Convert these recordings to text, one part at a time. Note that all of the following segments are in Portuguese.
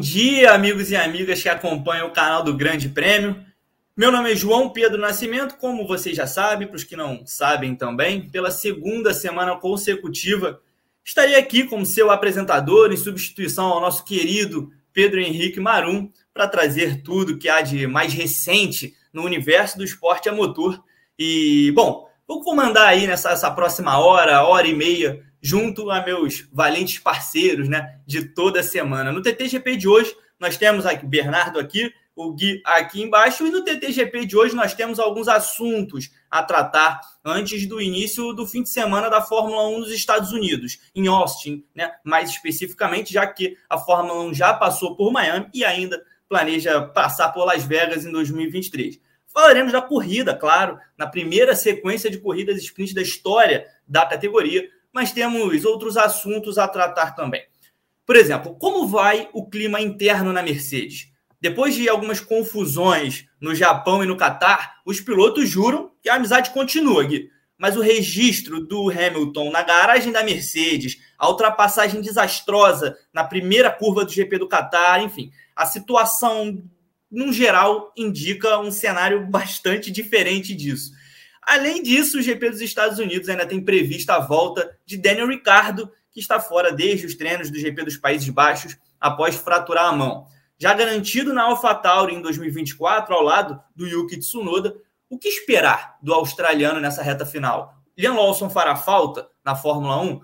Dia, amigos e amigas que acompanham o canal do Grande Prêmio. Meu nome é João Pedro Nascimento, como vocês já sabem, para os que não sabem também, pela segunda semana consecutiva, estarei aqui como seu apresentador em substituição ao nosso querido Pedro Henrique Marum para trazer tudo que há de mais recente no universo do esporte a motor. E, bom, vou comandar aí nessa essa próxima hora, hora e meia, junto a meus valentes parceiros né, de toda semana. No TTGP de hoje, nós temos aqui Bernardo aqui, o Gui aqui embaixo, e no TTGP de hoje nós temos alguns assuntos a tratar antes do início do fim de semana da Fórmula 1 nos Estados Unidos, em Austin, né? mais especificamente, já que a Fórmula 1 já passou por Miami e ainda planeja passar por Las Vegas em 2023. Falaremos da corrida, claro, na primeira sequência de corridas sprint da história da categoria, mas temos outros assuntos a tratar também. Por exemplo, como vai o clima interno na Mercedes? Depois de algumas confusões no Japão e no Catar, os pilotos juram que a amizade continua, Gui. Mas o registro do Hamilton na garagem da Mercedes, a ultrapassagem desastrosa na primeira curva do GP do Catar, enfim, a situação, no geral, indica um cenário bastante diferente disso. Além disso, o GP dos Estados Unidos ainda tem prevista a volta de Daniel Ricciardo, que está fora desde os treinos do GP dos Países Baixos após fraturar a mão já garantido na AlphaTauri em 2024, ao lado do Yuki Tsunoda. O que esperar do australiano nessa reta final? Liam Lawson fará falta na Fórmula 1?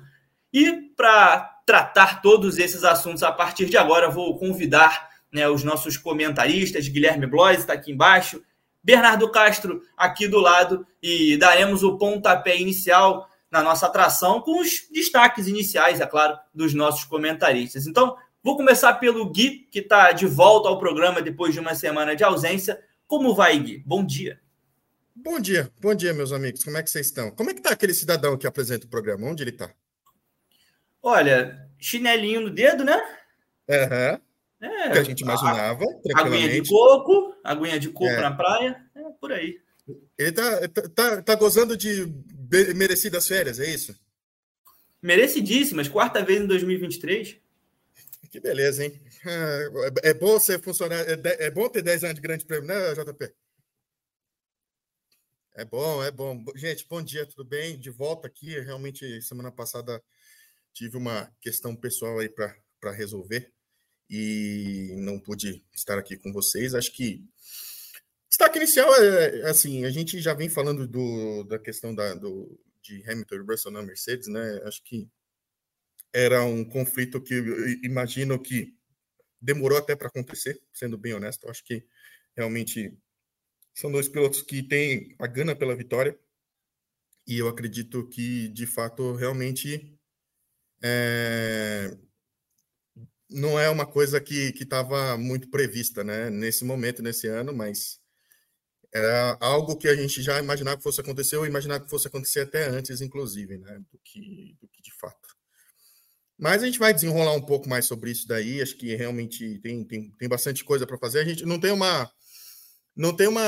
E para tratar todos esses assuntos a partir de agora, vou convidar né, os nossos comentaristas, Guilherme Blois está aqui embaixo, Bernardo Castro aqui do lado, e daremos o pontapé inicial na nossa atração com os destaques iniciais, é claro, dos nossos comentaristas. Então, Vou começar pelo Gui, que está de volta ao programa depois de uma semana de ausência. Como vai, Gui? Bom dia. Bom dia, bom dia, meus amigos. Como é que vocês estão? Como é que está aquele cidadão que apresenta o programa? Onde ele está? Olha, chinelinho no dedo, né? Uhum. É, que a gente imaginava. A, aguinha de coco, aguinha de coco é. na praia, é por aí. Ele tá, tá, tá, tá gozando de merecidas férias, é isso? Merecidíssimas, quarta vez em 2023. Que beleza, hein? É, é bom ser funcionário. É, é, bom ter 10 anos de grande prêmio, né, JP? É bom, é bom. Gente, bom dia, tudo bem? De volta aqui. Realmente, semana passada tive uma questão pessoal aí para resolver e não pude estar aqui com vocês. Acho que destaque inicial é assim: a gente já vem falando do, da questão da, do, de Hamilton e Russell na Mercedes, né? Acho que era um conflito que imagino que demorou até para acontecer, sendo bem honesto. Acho que realmente são dois pilotos que têm a gana pela vitória e eu acredito que de fato realmente é... não é uma coisa que estava muito prevista, né? Nesse momento, nesse ano, mas era algo que a gente já imaginava que fosse acontecer, ou imaginava que fosse acontecer até antes, inclusive, né? Do que, do que de fato. Mas a gente vai desenrolar um pouco mais sobre isso daí. Acho que realmente tem, tem, tem bastante coisa para fazer. A gente não tem uma. Não tem uma.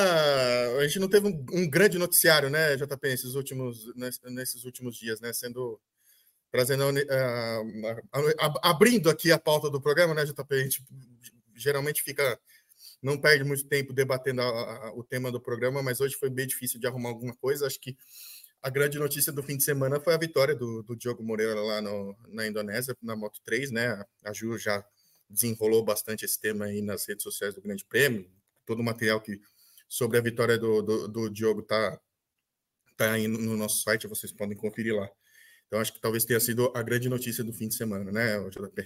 A gente não teve um, um grande noticiário, né, JP, nesses últimos, nesses últimos dias, né? Sendo. Trazendo. Abrindo aqui a pauta do programa, né, JP? A gente geralmente fica. Não perde muito tempo debatendo a, a, o tema do programa, mas hoje foi bem difícil de arrumar alguma coisa. Acho que a grande notícia do fim de semana foi a vitória do, do Diogo Moreira lá no, na Indonésia, na Moto 3, né? A Ju já desenrolou bastante esse tema aí nas redes sociais do Grande Prêmio. Todo o material que sobre a vitória do, do, do Diogo tá, tá aí no nosso site, vocês podem conferir lá. Então, acho que talvez tenha sido a grande notícia do fim de semana, né, JP?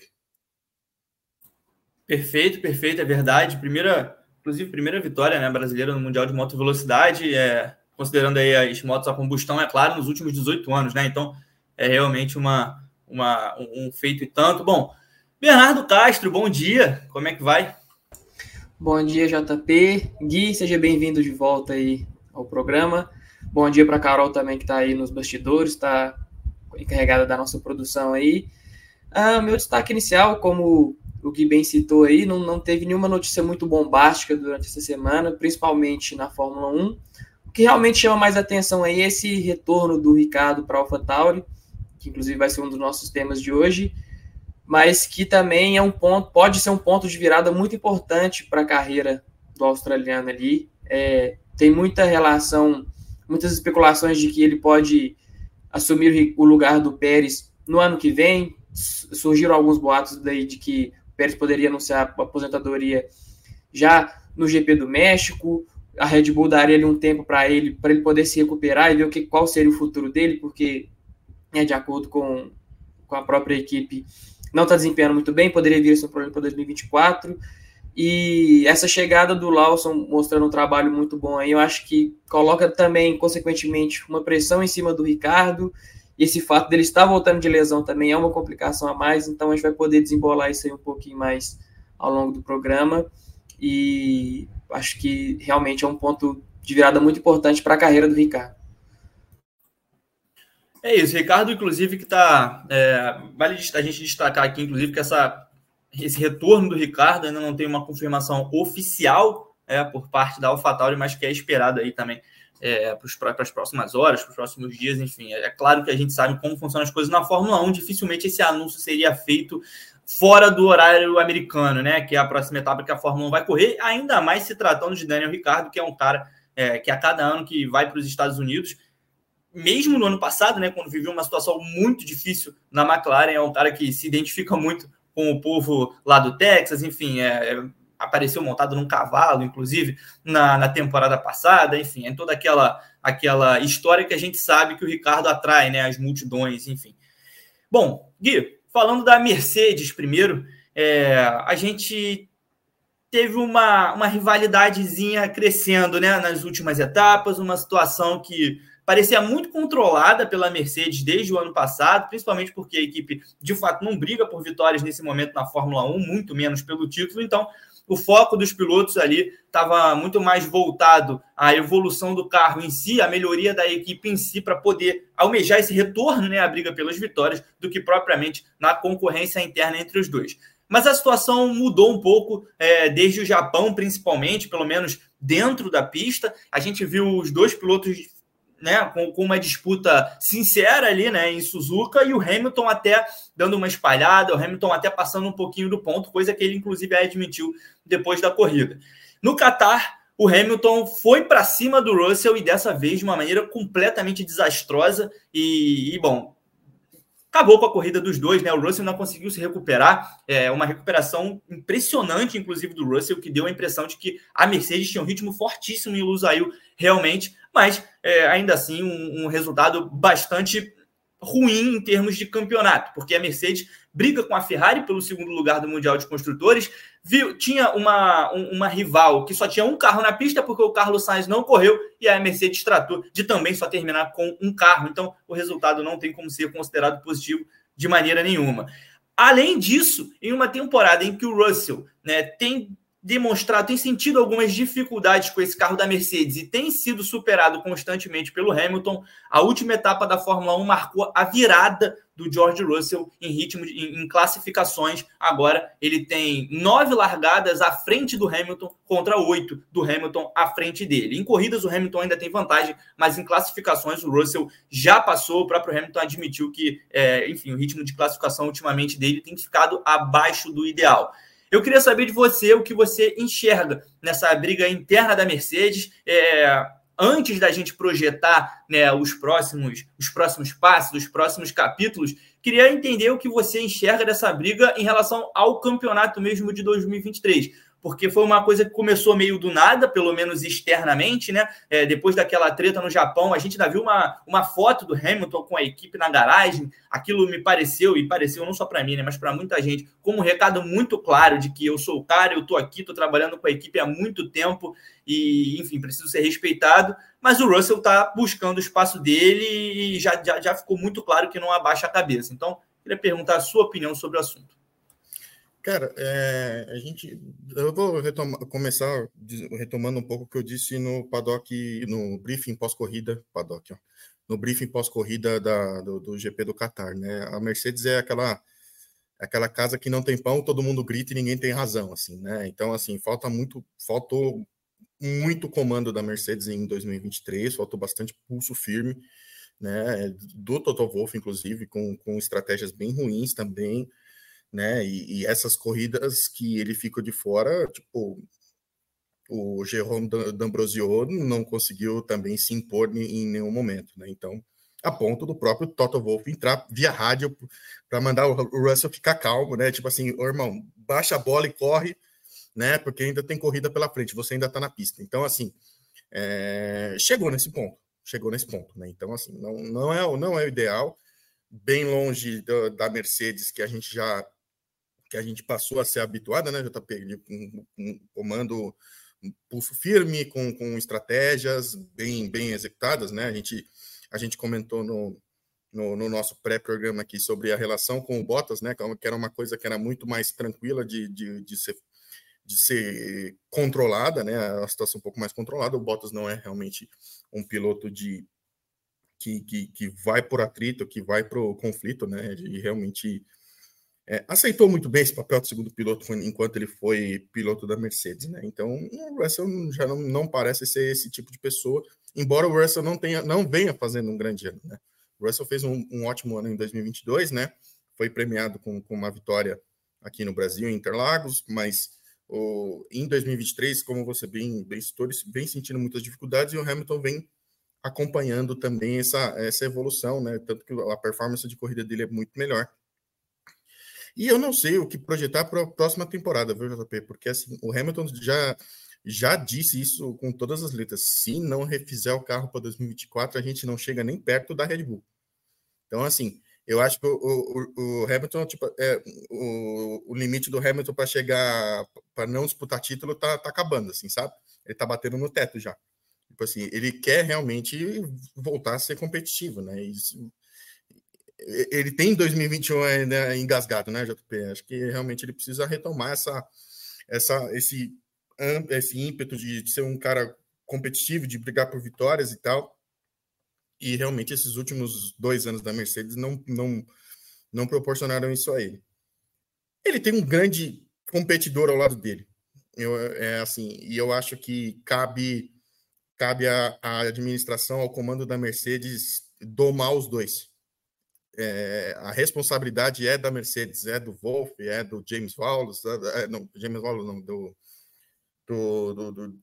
Perfeito, perfeito, é verdade. Primeira, inclusive, primeira vitória né, brasileira no Mundial de Moto Velocidade. É, considerando aí as motos a combustão, é claro, nos últimos 18 anos, né? Então, é realmente uma, uma, um feito e tanto. Bom, Bernardo Castro, bom dia, como é que vai? Bom dia, JP. Gui, seja bem-vindo de volta aí ao programa. Bom dia para Carol também, que está aí nos bastidores, está encarregada da nossa produção aí. Ah, meu destaque inicial, como o Gui bem citou aí, não, não teve nenhuma notícia muito bombástica durante essa semana, principalmente na Fórmula 1. O que realmente chama mais atenção aí é esse retorno do Ricardo para a AlphaTauri, que inclusive vai ser um dos nossos temas de hoje. mas que também é um ponto, pode ser um ponto de virada muito importante para a carreira do australiano ali. É, tem muita relação, muitas especulações de que ele pode assumir o lugar do Pérez no ano que vem. Surgiram alguns boatos daí de que o Pérez poderia anunciar a aposentadoria já no GP do México. A Red Bull daria um tempo para ele, para ele poder se recuperar e ver o que, qual seria o futuro dele, porque, né, de acordo com, com a própria equipe, não está desempenhando muito bem, poderia vir esse problema para 2024. E essa chegada do Lawson mostrando um trabalho muito bom aí, eu acho que coloca também, consequentemente, uma pressão em cima do Ricardo. E esse fato dele estar voltando de lesão também é uma complicação a mais, então a gente vai poder desembolar isso aí um pouquinho mais ao longo do programa. E acho que realmente é um ponto de virada muito importante para a carreira do Ricardo. É isso, Ricardo, inclusive, que está. É, vale a gente destacar aqui, inclusive, que essa, esse retorno do Ricardo ainda não tem uma confirmação oficial é, por parte da AlphaTauri, mas que é esperado aí também é, para as próximas horas, para os próximos dias, enfim. É, é, claro que a gente sabe como funcionam as coisas na Fórmula 1, dificilmente esse anúncio seria feito fora do horário americano, né? Que é a próxima etapa que a Fórmula 1 vai correr, ainda mais se tratando de Daniel Ricardo, que é um cara é, que a cada ano que vai para os Estados Unidos mesmo no ano passado, né, quando viveu uma situação muito difícil na McLaren, é um cara que se identifica muito com o povo lá do Texas, enfim, é, é, apareceu montado num cavalo, inclusive, na, na temporada passada, enfim, é toda aquela, aquela história que a gente sabe que o Ricardo atrai, né, as multidões, enfim. Bom, Gui, falando da Mercedes primeiro, é, a gente teve uma, uma rivalidadezinha crescendo né, nas últimas etapas, uma situação que parecia muito controlada pela Mercedes desde o ano passado, principalmente porque a equipe de fato não briga por vitórias nesse momento na Fórmula 1, muito menos pelo título. Então, o foco dos pilotos ali estava muito mais voltado à evolução do carro em si, à melhoria da equipe em si, para poder almejar esse retorno, né, à briga pelas vitórias, do que propriamente na concorrência interna entre os dois. Mas a situação mudou um pouco é, desde o Japão, principalmente, pelo menos dentro da pista. A gente viu os dois pilotos né, com, com, uma disputa sincera ali, né, em Suzuka, e o Hamilton até dando uma espalhada, o Hamilton até passando um pouquinho do ponto, coisa que ele inclusive admitiu depois da corrida. No Qatar, o Hamilton foi para cima do Russell e dessa vez de uma maneira completamente desastrosa e, e bom, acabou com a corrida dos dois, né? O Russell não conseguiu se recuperar, é uma recuperação impressionante, inclusive do Russell, que deu a impressão de que a Mercedes tinha um ritmo fortíssimo em Lusail realmente, mas é, ainda assim um, um resultado bastante ruim em termos de campeonato, porque a Mercedes briga com a Ferrari pelo segundo lugar do Mundial de Construtores, viu, tinha uma, uma rival que só tinha um carro na pista porque o Carlos Sainz não correu e a Mercedes tratou de também só terminar com um carro, então o resultado não tem como ser considerado positivo de maneira nenhuma. Além disso, em uma temporada em que o Russell né, tem demonstrado, tem sentido algumas dificuldades com esse carro da Mercedes e tem sido superado constantemente pelo Hamilton. A última etapa da Fórmula 1 marcou a virada do George Russell em ritmo de, em, em classificações. Agora ele tem nove largadas à frente do Hamilton contra oito do Hamilton à frente dele. Em corridas o Hamilton ainda tem vantagem, mas em classificações o Russell já passou. O próprio Hamilton admitiu que, é, enfim, o ritmo de classificação ultimamente dele tem ficado abaixo do ideal. Eu queria saber de você o que você enxerga nessa briga interna da Mercedes. É, antes da gente projetar né, os próximos os próximos passos, os próximos capítulos, queria entender o que você enxerga dessa briga em relação ao campeonato mesmo de 2023 porque foi uma coisa que começou meio do nada, pelo menos externamente, né? É, depois daquela treta no Japão, a gente ainda viu uma, uma foto do Hamilton com a equipe na garagem. Aquilo me pareceu, e pareceu não só para mim, né, mas para muita gente, como um recado muito claro de que eu sou o cara, eu estou aqui, estou trabalhando com a equipe há muito tempo e, enfim, preciso ser respeitado. Mas o Russell está buscando o espaço dele e já, já, já ficou muito claro que não abaixa a cabeça. Então, queria perguntar a sua opinião sobre o assunto. Cara, é, a gente, eu vou retomar, começar retomando um pouco o que eu disse no paddock, no briefing pós-corrida, paddock, ó, no briefing pós-corrida do, do, GP do Qatar, né? A Mercedes é aquela aquela casa que não tem pão, todo mundo grita e ninguém tem razão, assim, né? Então, assim, falta muito, faltou muito comando da Mercedes em 2023, faltou bastante pulso firme, né? Do Toto Wolff, inclusive, com, com estratégias bem ruins também né? E, e, essas corridas que ele ficou de fora, tipo, o Jerome D'Ambrosio não conseguiu também se impor em nenhum momento, né? Então, a ponto do próprio Toto Wolff entrar via rádio para mandar o Russell ficar calmo, né? Tipo assim, oh, irmão, baixa a bola e corre, né? Porque ainda tem corrida pela frente, você ainda está na pista. Então, assim, é... chegou nesse ponto, chegou nesse ponto, né? Então, assim, não, não, é, não é o ideal, bem longe da Mercedes, que a gente já que a gente passou a ser habituada, né, JP, com, com comando um pulso firme, com, com estratégias bem, bem executadas, né? A gente, a gente comentou no, no, no nosso pré-programa aqui sobre a relação com o Bottas, né? Que era uma coisa que era muito mais tranquila de, de, de ser de ser controlada, né? A situação um pouco mais controlada. O Bottas não é realmente um piloto de que, que, que vai por atrito, que vai para o conflito, né? De realmente é, aceitou muito bem esse papel de segundo piloto enquanto ele foi piloto da Mercedes, né? Então o Russell já não, não parece ser esse tipo de pessoa, embora o Russell não tenha, não venha fazendo um grande ano, né? O Russell fez um, um ótimo ano em 2022, né? Foi premiado com, com uma vitória aqui no Brasil, em Interlagos, mas o, em 2023, como você bem, bem citou, vem sentindo muitas dificuldades e o Hamilton vem acompanhando também essa, essa evolução, né? Tanto que a performance de corrida dele é muito melhor. E eu não sei o que projetar para a próxima temporada, viu, JP? Porque assim, o Hamilton já, já disse isso com todas as letras. Se não refizer o carro para 2024, a gente não chega nem perto da Red Bull. Então, assim, eu acho que o, o, o Hamilton, tipo, é, o, o limite do Hamilton para chegar, para não disputar título, tá, tá acabando, assim, sabe? Ele tá batendo no teto já. Tipo assim, ele quer realmente voltar a ser competitivo, né? Isso, ele tem 2021 ainda engasgado, né, JP? Acho que realmente ele precisa retomar essa, essa, esse, esse ímpeto de, ser um cara competitivo, de brigar por vitórias e tal. E realmente esses últimos dois anos da Mercedes não, não, não proporcionaram isso a ele. Ele tem um grande competidor ao lado dele. Eu, é assim, e eu acho que cabe cabe à administração, ao comando da Mercedes domar os dois é, a responsabilidade é da Mercedes, é do Wolff, é do James Wallace, é, é, não, James Wallace não, do, do, do, do,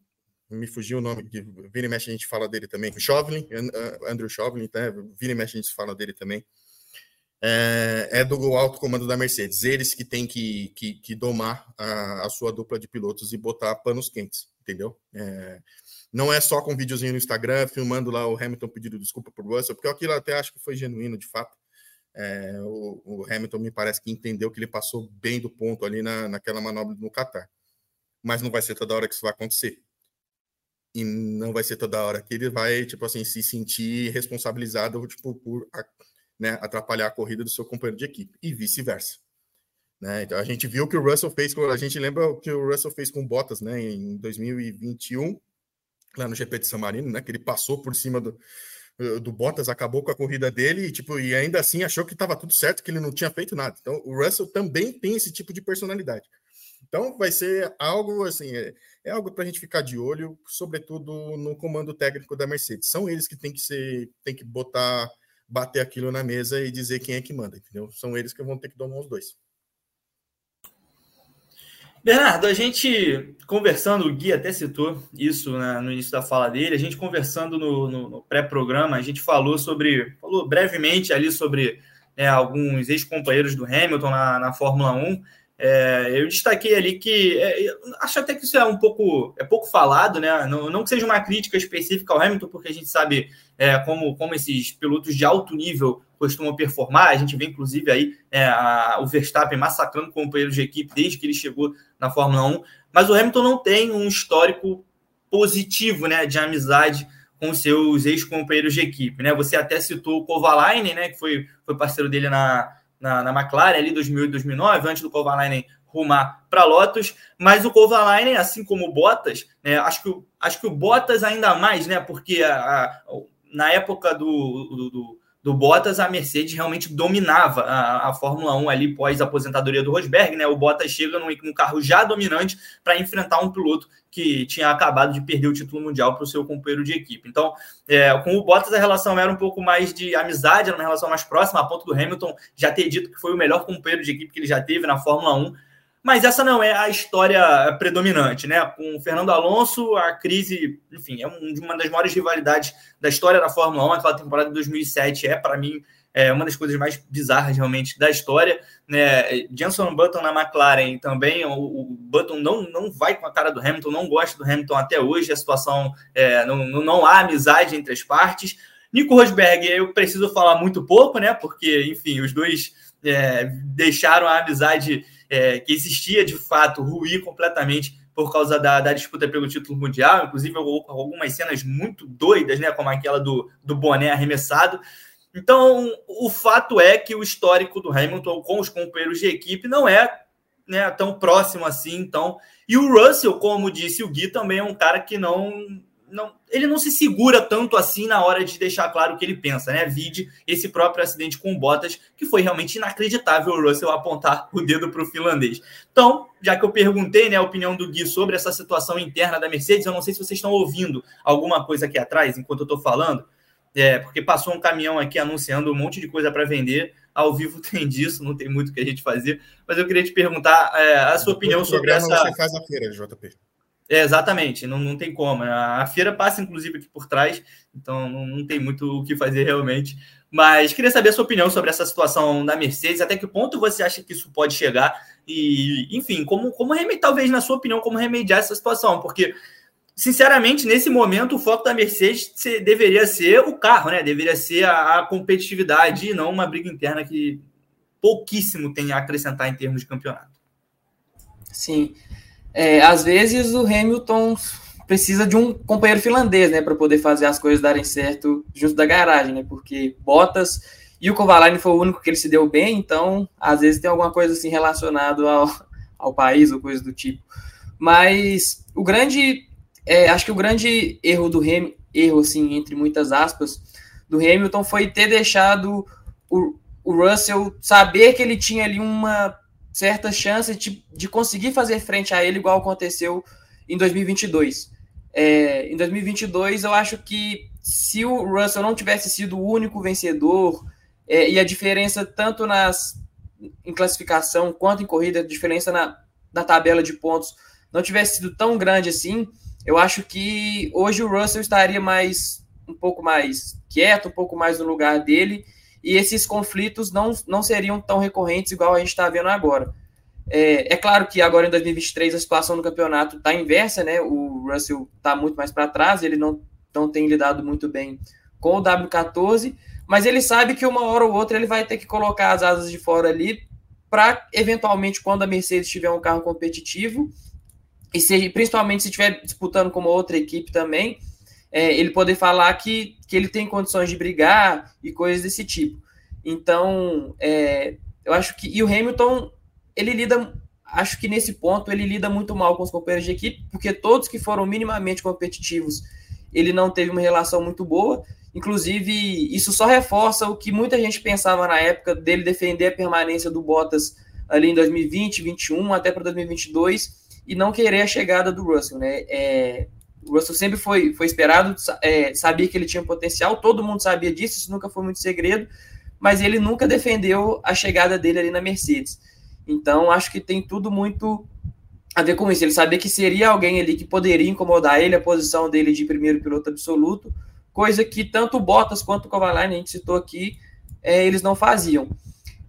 me fugiu o nome, que vira e mexe a gente fala dele também, Chauvelin, Andrew Chauvelin, tá? vira e mexe a gente fala dele também, é, é, do alto comando da Mercedes, eles que têm que, que, que domar a, a, sua dupla de pilotos e botar panos quentes, entendeu? É, não é só com videozinho no Instagram, filmando lá o Hamilton pedindo desculpa por Russell, porque aquilo até acho que foi genuíno de fato, é, o, o, Hamilton me parece que entendeu que ele passou bem do ponto ali na, naquela manobra no Qatar. Mas não vai ser toda hora que isso vai acontecer. E não vai ser toda hora que ele vai, tipo assim, se sentir responsabilizado tipo, por né, atrapalhar a corrida do seu companheiro de equipe. E vice-versa. Né? Então a gente viu que o Russell fez, a gente lembra o que o Russell fez com Bottas né, em 2021, lá no GP de San Marino, né, que ele passou por cima do, do Bottas acabou com a corrida dele e, tipo, e ainda assim achou que estava tudo certo, que ele não tinha feito nada. Então, o Russell também tem esse tipo de personalidade. Então, vai ser algo assim, é, é algo para a gente ficar de olho, sobretudo no comando técnico da Mercedes. São eles que tem que ser, tem que botar, bater aquilo na mesa e dizer quem é que manda, entendeu? São eles que vão ter que domar os dois. Bernardo, a gente conversando, o Gui até citou isso né, no início da fala dele, a gente conversando no, no, no pré-programa, a gente falou sobre, falou brevemente ali sobre né, alguns ex-companheiros do Hamilton na, na Fórmula 1, é, eu destaquei ali que é, acho até que isso é um pouco é pouco falado, né? Não, não que seja uma crítica específica ao Hamilton, porque a gente sabe é, como, como esses pilotos de alto nível costumam performar. A gente vê, inclusive, aí é, a, o Verstappen massacrando companheiros de equipe desde que ele chegou na Fórmula 1. Mas o Hamilton não tem um histórico positivo né, de amizade com seus ex-companheiros de equipe. Né? Você até citou o Kovalainen, né, que foi, foi parceiro dele na, na, na McLaren ali 2008, 2009, antes do Kovalainen rumar para Lotus, mas o Kovalainen, assim como o Bottas, né, acho, que, acho que o Bottas ainda mais, né, porque a, a, na época do, do, do, do Bottas, a Mercedes realmente dominava a, a Fórmula 1 ali pós aposentadoria do Rosberg, né? O Bottas chega num, num carro já dominante para enfrentar um piloto que tinha acabado de perder o título mundial para o seu companheiro de equipe. Então, é, com o Bottas a relação era um pouco mais de amizade, era uma relação mais próxima, a ponto do Hamilton já ter dito que foi o melhor companheiro de equipe que ele já teve na Fórmula 1. Mas essa não é a história predominante, né? Com o Fernando Alonso, a crise, enfim, é uma das maiores rivalidades da história da Fórmula 1. Aquela temporada de 2007 é, para mim, é uma das coisas mais bizarras realmente da história. Né? Jenson Button na McLaren também, o, o, Button não, não vai com a cara do Hamilton, não gosta do Hamilton até hoje, a situação é, não, não há amizade entre as partes. Nico Rosberg, eu preciso falar muito pouco, né? Porque, enfim, os dois é, deixaram a amizade é, que existia de fato ruir completamente por causa da, da, disputa pelo título mundial, inclusive algumas cenas muito doidas, né, como aquela do, do boné arremessado. Então, o fato é que o histórico do Hamilton com os companheiros de equipe não é né, tão próximo assim. Então, e o Russell, como disse o Gui, também é um cara que não não, ele não se segura tanto assim na hora de deixar claro o que ele pensa, né? Vide esse próprio acidente com o Bottas, que foi realmente inacreditável o Russell apontar o dedo para o finlandês. Então, já que eu perguntei né, a opinião do Gui sobre essa situação interna da Mercedes, eu não sei se vocês estão ouvindo alguma coisa aqui atrás enquanto eu estou falando, é, porque passou um caminhão aqui anunciando um monte de coisa para vender. Ao vivo tem disso, não tem muito o que a gente fazer, mas eu queria te perguntar é, a sua opinião sobre essa. Você faz a feira, JP. É, exatamente, não, não tem como. A, feira passa, inclusive, aqui por trás, então não, não, tem muito o que fazer realmente. Mas queria saber a sua opinião sobre essa situação da Mercedes, até que ponto você acha que isso pode chegar, e, enfim, como, como remediar, talvez, na sua opinião, como remediar essa situação, porque, sinceramente, nesse momento, o foco da Mercedes deveria ser o carro, né? Deveria ser a, a competitividade e não uma briga interna que pouquíssimo tem a acrescentar em termos de campeonato. Sim. É, às vezes o Hamilton precisa de um companheiro finlandês, né, para poder fazer as coisas darem certo junto da garagem, né? Porque Bottas e o Kovalainen foi o único que ele se deu bem, então às vezes tem alguma coisa assim relacionado ao, ao país ou coisa do tipo. Mas o grande, é, acho que o grande erro do Ham, erro assim entre muitas aspas do Hamilton foi ter deixado o, o Russell saber que ele tinha ali uma certa chance de, de conseguir fazer frente a ele, igual aconteceu em 2022. É, em 2022, eu acho que se o Russell não tivesse sido o único vencedor, é, e a diferença tanto nas em classificação quanto em corrida, a diferença na, na tabela de pontos não tivesse sido tão grande assim, eu acho que hoje o Russell estaria mais um pouco mais quieto, um pouco mais no lugar dele e esses conflitos não, não seriam tão recorrentes igual a gente está vendo agora. É, é, claro que agora em 2023 a situação no campeonato está inversa, né? O Russell está muito mais para trás, ele não, não tem lidado muito bem com o W14, mas ele sabe que uma hora ou outra ele vai ter que colocar as asas de fora ali para eventualmente quando a Mercedes tiver um carro competitivo e se, principalmente se estiver disputando com uma outra equipe também, é, ele poder falar que, que ele tem condições de brigar e coisas desse tipo. Então, é, eu acho que. E o Hamilton, ele lida. Acho que nesse ponto ele lida muito mal com os companheiros de equipe, porque todos que foram minimamente competitivos, ele não teve uma relação muito boa. Inclusive, isso só reforça o que muita gente pensava na época dele defender a permanência do Bottas ali em 2020, 2021, até para 2022, e não querer a chegada do Russell, né? É, o Russell sempre foi, foi esperado, é, sabia que ele tinha potencial, todo mundo sabia disso, isso nunca foi muito segredo, mas ele nunca defendeu a chegada dele ali na Mercedes. Então, acho que tem tudo muito a ver com isso. Ele sabia que seria alguém ali que poderia incomodar ele, a posição dele de primeiro piloto absoluto, coisa que tanto o Bottas quanto o Kovalainen, a gente citou aqui, é, eles não faziam.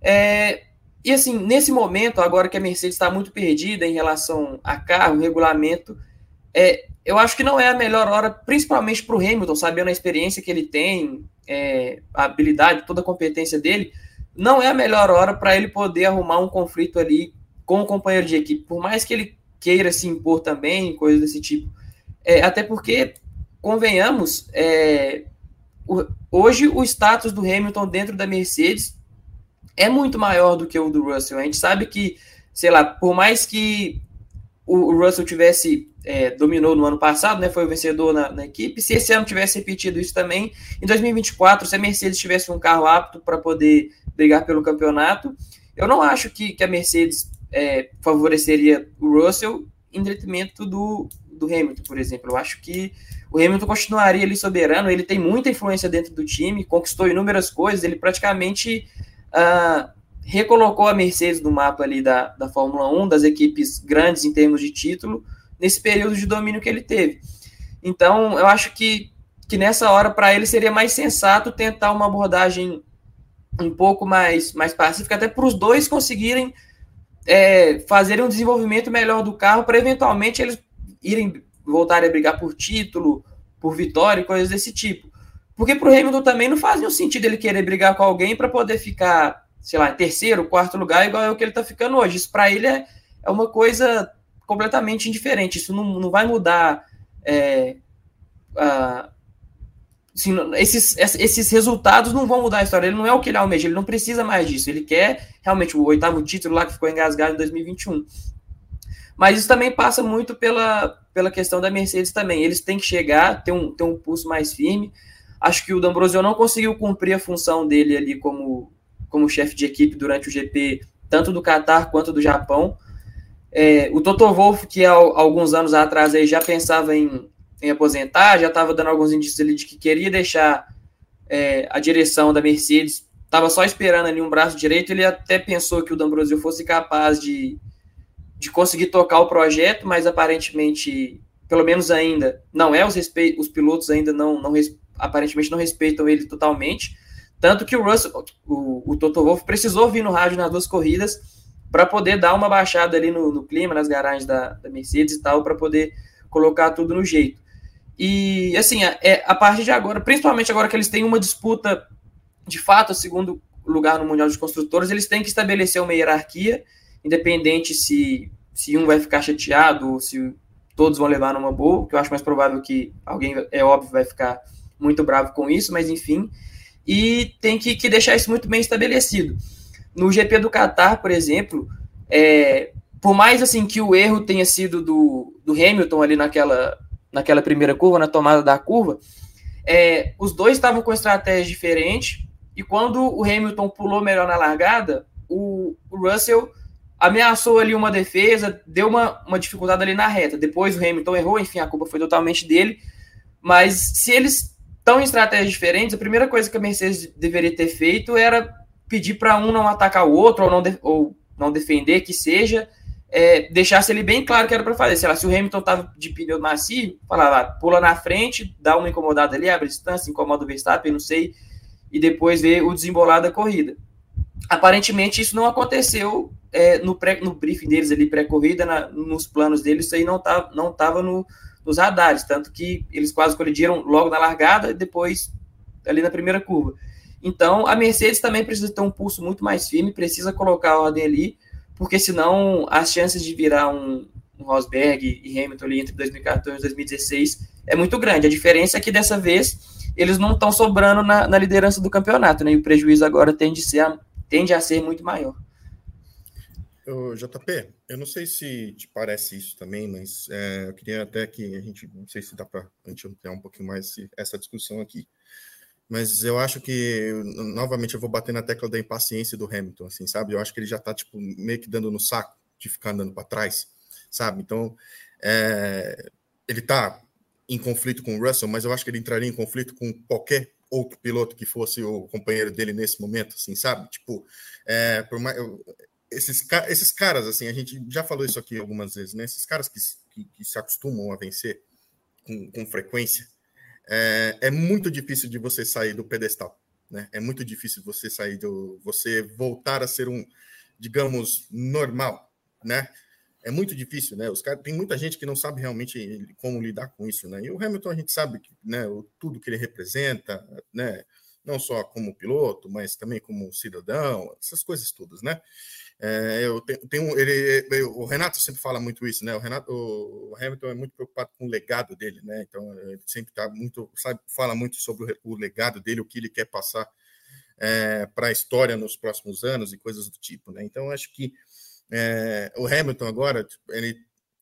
É, e assim, nesse momento, agora que a Mercedes está muito perdida em relação a carro, regulamento, é, eu acho que não é a melhor hora, principalmente para o Hamilton, sabendo a experiência que ele tem, é, a habilidade, toda a competência dele, não é a melhor hora para ele poder arrumar um conflito ali com o companheiro de equipe, por mais que ele queira se impor também, coisas desse tipo. É, até porque, convenhamos, é, o, hoje o status do Hamilton dentro da Mercedes é muito maior do que o do Russell. A gente sabe que, sei lá, por mais que o, Russell tivesse é, dominou no ano passado, né, foi o vencedor na, na, equipe. Se esse ano tivesse repetido isso também, em 2024, se a Mercedes tivesse um carro apto para poder brigar pelo campeonato, eu não acho que, que a Mercedes é, favoreceria o Russell em detrimento do, do Hamilton, por exemplo. Eu acho que o Hamilton continuaria ali soberano, ele tem muita influência dentro do time, conquistou inúmeras coisas, ele praticamente uh, recolocou a Mercedes no mapa ali da, da Fórmula 1, das equipes grandes em termos de título, nesse período de domínio que ele teve. Então, eu acho que, que nessa hora, para ele, seria mais sensato tentar uma abordagem um pouco mais, mais pacífica, até para os dois conseguirem é, fazerem um desenvolvimento melhor do carro, para eventualmente eles irem voltarem a brigar por título, por vitória, coisas desse tipo. Porque para o Hamilton também não fazia sentido ele querer brigar com alguém para poder ficar, sei lá, em terceiro, quarto lugar, igual é o que ele está ficando hoje. Isso para ele é, é uma coisa completamente indiferente. Isso não, não vai mudar. É, a, assim, esses, esses resultados não vão mudar a história. Ele não é o que ele almeja, ele não precisa mais disso. Ele quer realmente o oitavo título lá que ficou engasgado em 2021. Mas isso também passa muito pela, pela questão da Mercedes também. Eles têm que chegar, ter um, ter um pulso mais firme. Acho que o D'Ambrosio não conseguiu cumprir a função dele ali como, como chefe de equipe durante o GP, tanto do Qatar quanto do Japão. É, o Toto Wolff, que há alguns anos atrás aí já pensava em, em aposentar, já estava dando alguns indícios ali de que queria deixar é, a direção da Mercedes, estava só esperando ali um braço direito, ele até pensou que o D'Ambrosio fosse capaz de, de conseguir tocar o projeto, mas aparentemente, pelo menos ainda, não é, os, respe... os pilotos ainda não, não aparentemente não respeitam ele totalmente, tanto que o Russell, o, o Toto Wolff precisou vir no rádio nas duas corridas, para poder dar uma baixada ali no, no clima, nas garagens da, da, Mercedes e tal, para poder colocar tudo no jeito. E assim, é, a partir de agora, principalmente agora que eles têm uma disputa de fato, segundo lugar no Mundial de Construtores, eles têm que estabelecer uma hierarquia, independente se, se um vai ficar chateado ou se todos vão levar numa boa, que eu acho mais provável que alguém, é óbvio, vai ficar muito bravo com isso, mas enfim. E tem que, que deixar isso muito bem estabelecido. No GP do Qatar, por exemplo, é, por mais assim que o erro tenha sido do, do Hamilton ali naquela, naquela primeira curva, na tomada da curva, é, os dois estavam com estratégia diferente e quando o Hamilton pulou melhor na largada, o, o Russell ameaçou ali uma defesa, deu uma, uma dificuldade ali na reta. Depois o Hamilton errou, enfim, a culpa foi totalmente dele. Mas se eles estão em estratégias diferentes, a primeira coisa que a Mercedes deveria ter feito era pedir para um não atacar o outro ou não, de, ou não defender, que seja, é, deixasse ele bem claro que era para fazer. Sei lá, se o Hamilton tava de pneu macio, falar lá, pula na frente, dá uma incomodada ali, abre distância, incomoda o Verstappen, não sei, e depois vê o desembolar da corrida. Aparentemente isso não aconteceu é, no, pré, no briefing deles ali, pré-corrida, nos planos deles, isso aí não estava não tava no, nos radares, tanto que eles quase colidiram logo na largada e depois ali na primeira curva. Então, a Mercedes também precisa ter um pulso muito mais firme, precisa colocar a ordem ali, porque senão as chances de virar um, um Rosberg e Hamilton ali entre 2014 e 2016 é muito grande. A diferença é que dessa vez eles não estão sobrando na, na, liderança do campeonato, né? E o prejuízo agora tende, ser, tende a ser muito maior. Ô, JP, eu não sei se te parece isso também, mas é, eu queria até que a gente, não sei se dá para ampliar um pouquinho mais essa discussão aqui mas eu acho que novamente eu vou bater na tecla da impaciência do Hamilton, assim, sabe? Eu acho que ele já tá tipo meio que dando no saco de ficar andando para trás, sabe? Então, é, ele tá em conflito com o Russell, mas eu acho que ele entraria em conflito com qualquer outro piloto que fosse o companheiro dele nesse momento, assim, sabe? Tipo, é, por mais, eu, esses, esses caras, assim, a gente já falou isso aqui algumas vezes, né? Esses caras que, que, que se acostumam a vencer com, com frequência, é, é muito difícil de você sair do pedestal. Né? É muito difícil você sair do. você voltar a ser um, digamos, normal. Né? É muito difícil, né? Os cara, tem muita gente que não sabe realmente como lidar com isso, né? E o Hamilton a gente sabe que, né, o, tudo que ele representa, né? Não só como piloto, mas também como cidadão, essas coisas todas, né? É, eu tenho, tenho ele, o Renato sempre fala muito isso, né? O Renato, o Hamilton é muito preocupado com o legado dele, né? Então ele sempre tá muito, sabe, fala muito sobre o, o legado dele, o que ele quer passar é, para a história nos próximos anos e coisas do tipo, né? Então acho que é, o Hamilton agora ele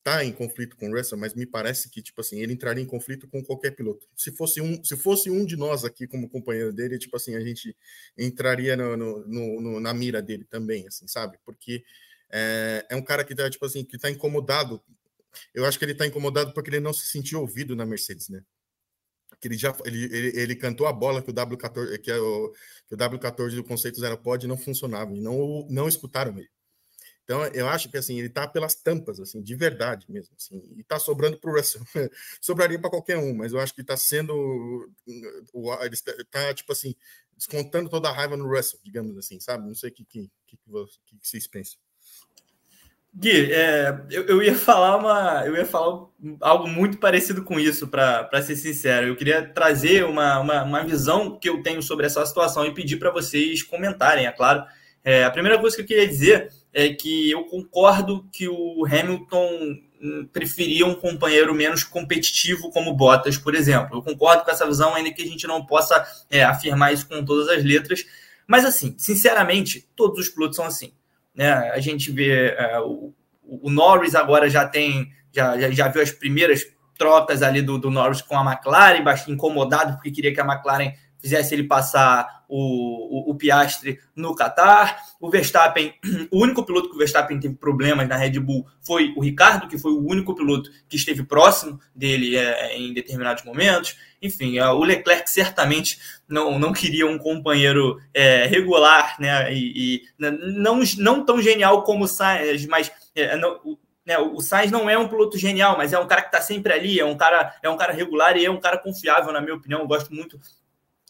está em conflito com o Russell, mas me parece que tipo assim ele entraria em conflito com qualquer piloto. Se fosse um, se fosse um de nós aqui como companheiro dele, tipo assim a gente entraria no, no, no na mira dele também, assim, sabe? Porque é, é um cara que tá tipo assim que está incomodado. Eu acho que ele está incomodado porque ele não se sentiu ouvido na Mercedes, né? que ele já ele, ele, ele, cantou a bola que o W14 que, é o, que o W14 do conceito zero pod não funcionava e não não escutaram ele. Então eu acho que assim ele tá pelas tampas assim de verdade mesmo assim e tá sobrando para o Russell. Sobraria para qualquer um, mas eu acho que está sendo ele tá tipo assim descontando toda a raiva no Russell, digamos assim, sabe? Não sei o que que, que, que, que vocês pensam. Gui, é, eu, eu, ia falar uma, eu ia falar algo muito parecido com isso, para ser sincero. Eu queria trazer uma, uma, uma, visão que eu tenho sobre essa situação e pedir para vocês comentarem, é claro. É, a primeira coisa que eu queria dizer é que eu concordo que o Hamilton hum, preferia um companheiro menos competitivo como Bottas, por exemplo. Eu concordo com essa visão, ainda que a gente não possa é, afirmar isso com todas as letras. Mas, assim, sinceramente, todos os pilotos são assim. Né? A gente vê é, o, o, Norris agora já tem, já, já, já viu as primeiras trocas ali do, do Norris com a McLaren, bastante incomodado porque queria que a McLaren fizesse ele passar o, o, o, Piastre no Qatar. O Verstappen, o único piloto que o Verstappen teve problemas na Red Bull foi o Ricardo, que foi o único piloto que esteve próximo dele é, em determinados momentos. Enfim, é, o Leclerc certamente não, não queria um companheiro é, regular, né? E, e, não, não tão genial como o Sainz, mas é, não, né, o Sainz não é um piloto genial, mas é um cara que está sempre ali, é um cara, é um cara regular e é um cara confiável, na minha opinião. Eu gosto muito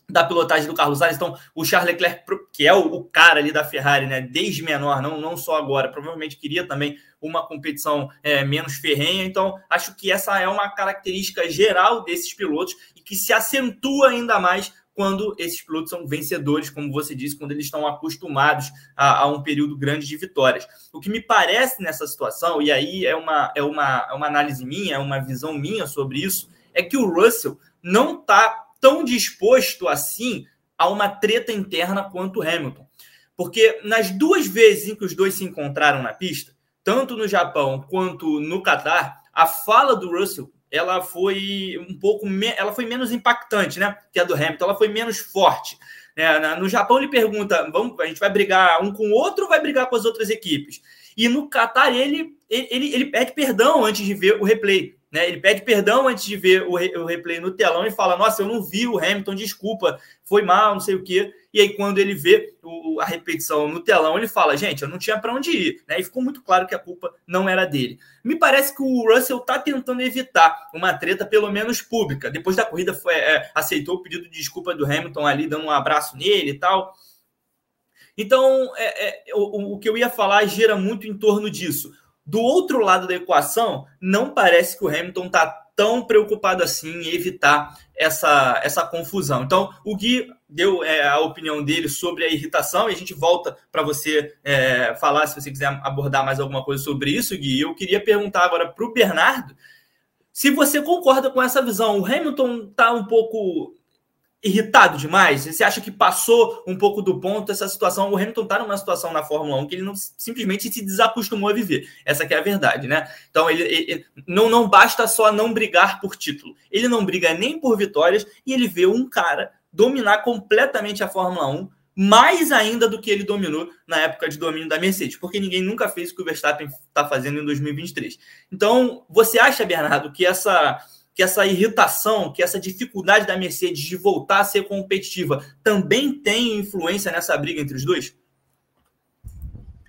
da pilotagem do Carlos Sainz. Então, o Charles Leclerc, que é o, cara ali da Ferrari, né, desde menor, não, não só agora, provavelmente queria também uma competição é, menos ferrenha. Então, acho que essa é uma característica geral desses pilotos e que se acentua ainda mais quando esses pilotos são vencedores, como você disse, quando eles estão acostumados a, a, um período grande de vitórias. O que me parece nessa situação, e aí é uma, é uma, é uma análise minha, é uma visão minha sobre isso, é que o Russell não está tão disposto assim a uma treta interna quanto o Hamilton. Porque nas duas vezes em que os dois se encontraram na pista, tanto no Japão quanto no Catar, a fala do Russell ela foi um pouco ela foi menos impactante, né? Que a do Hamilton, ela foi menos forte. É, no Japão ele pergunta: vamos, a gente vai brigar um com o outro ou vai brigar com as outras equipes? E no Qatar ele, ele, ele pede perdão antes de ver o replay. Né? Ele pede perdão antes de ver o, re, o, replay no telão e fala: Nossa, eu não vi o Hamilton, desculpa, foi mal, não sei o quê. E aí, quando ele vê o, a repetição no telão, ele fala: Gente, eu não tinha para onde ir. Né? E ficou muito claro que a culpa não era dele. Me parece que o Russell está tentando evitar uma treta, pelo menos pública. Depois da corrida, foi, é, aceitou o pedido de desculpa do Hamilton ali, dando um abraço nele e tal. Então, é, é, o, o que eu ia falar gira muito em torno disso do outro lado da equação, não parece que o Hamilton está tão preocupado assim em evitar essa, essa confusão. Então, o Gui deu é, a opinião dele sobre a irritação e a gente volta para você é, falar se você quiser abordar mais alguma coisa sobre isso, Gui. Eu queria perguntar agora para o Bernardo se você concorda com essa visão. O Hamilton está um pouco irritado demais? Você acha que passou um pouco do ponto essa situação? O Hamilton está numa situação na Fórmula 1 que ele não, simplesmente se desacostumou a viver. Essa é a verdade, né? Então, ele, ele, não, não basta só não brigar por título. Ele não briga nem por vitórias e ele vê um cara dominar completamente a Fórmula 1 mais ainda do que ele dominou na época de domínio da Mercedes, porque ninguém nunca fez o que o Verstappen está fazendo em 2023. Então, você acha, Bernardo, que essa que essa irritação, que essa dificuldade da Mercedes de voltar a ser competitiva também tem influência nessa briga entre os dois?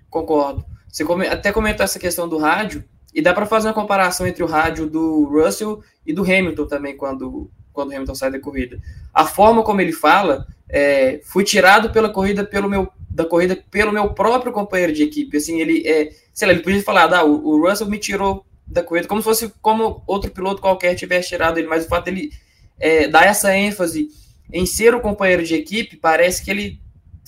Concordo. Você até comentou essa questão do rádio, e dá para fazer uma comparação entre o rádio do Russell e do Hamilton também, quando, quando o Hamilton sai da corrida. A forma como ele fala, é, fui tirado pela corrida pelo meu da corrida pelo meu próprio companheiro de equipe. Assim, ele é, sei lá, ele podia falar, ah, o, o Russell me tirou da corrida, como se fosse como outro piloto qualquer tivesse tirado ele, mas o fato dele é, dar essa ênfase em ser o companheiro de equipe, parece que ele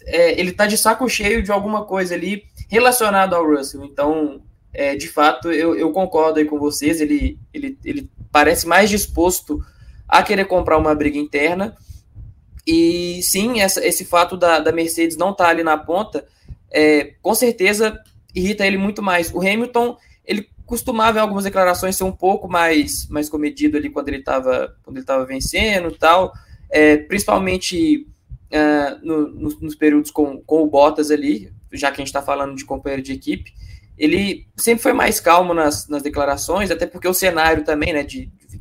é, ele tá de saco cheio de alguma coisa ali relacionado ao Russell. Então, é, de fato, eu, eu concordo aí com vocês. Ele, ele, ele parece mais disposto a querer comprar uma briga interna. E sim, essa, esse fato da, da Mercedes não estar tá ali na ponta, é, com certeza irrita ele muito mais. O Hamilton, ele costumava em algumas declarações ser um pouco mais, mais comedido ali quando ele estava quando ele estava vencendo tal, é, principalmente no, no, nos períodos com, com o Bottas ali, já que a gente está falando de companheiro de equipe, ele sempre foi mais calmo nas, nas declarações, até porque o cenário também, né, de, de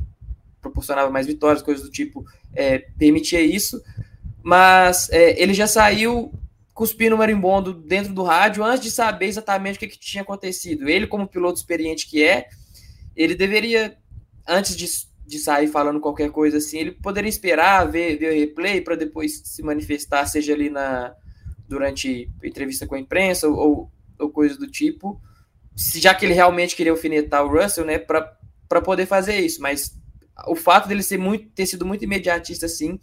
proporcionava mais vitórias, coisas do tipo, é, permitia isso, mas é, ele já saiu cuspindo o marimbondo dentro do rádio antes de saber exatamente o que, que, tinha acontecido. Ele, como piloto experiente que é, ele deveria, antes de, de sair falando qualquer coisa assim, ele poderia esperar ver, ver o replay para depois se manifestar, seja ali na durante entrevista com a imprensa ou, ou coisa do tipo, já que ele realmente queria alfinetar o Russell, né, para poder fazer isso. Mas o fato dele ser muito, ter sido muito imediatista assim,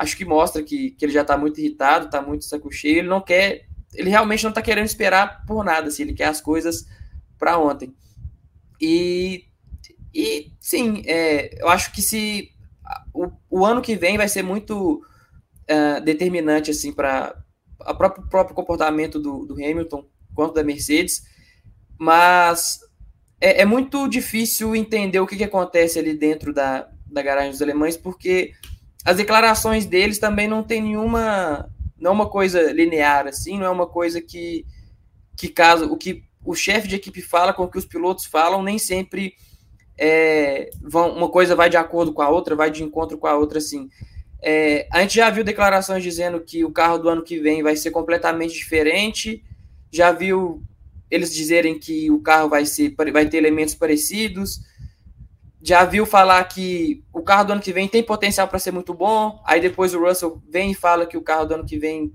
acho que mostra que, que ele já está muito irritado, está muito saco cheio, ele não quer, ele realmente não está querendo esperar por nada, assim, ele quer as coisas para ontem. E, e sim, é, eu acho que se o, o ano que vem vai ser muito uh, determinante assim para o próprio, próprio comportamento do, do Hamilton quanto da Mercedes, mas é, é, muito difícil entender o que, que acontece ali dentro da, da garagem dos alemães, porque as declarações deles também não tem nenhuma. Não é uma coisa linear, assim, não é uma coisa que, que caso o que o chefe de equipe fala com o que os pilotos falam, nem sempre é, vão, uma coisa vai de acordo com a outra, vai de encontro com a outra, assim. É, a gente já viu declarações dizendo que o carro do ano que vem vai ser completamente diferente, já viu eles dizerem que o carro vai, ser, vai ter elementos parecidos, já viu falar que o carro do ano que vem tem potencial para ser muito bom, aí depois o Russell vem e fala que o carro do ano que vem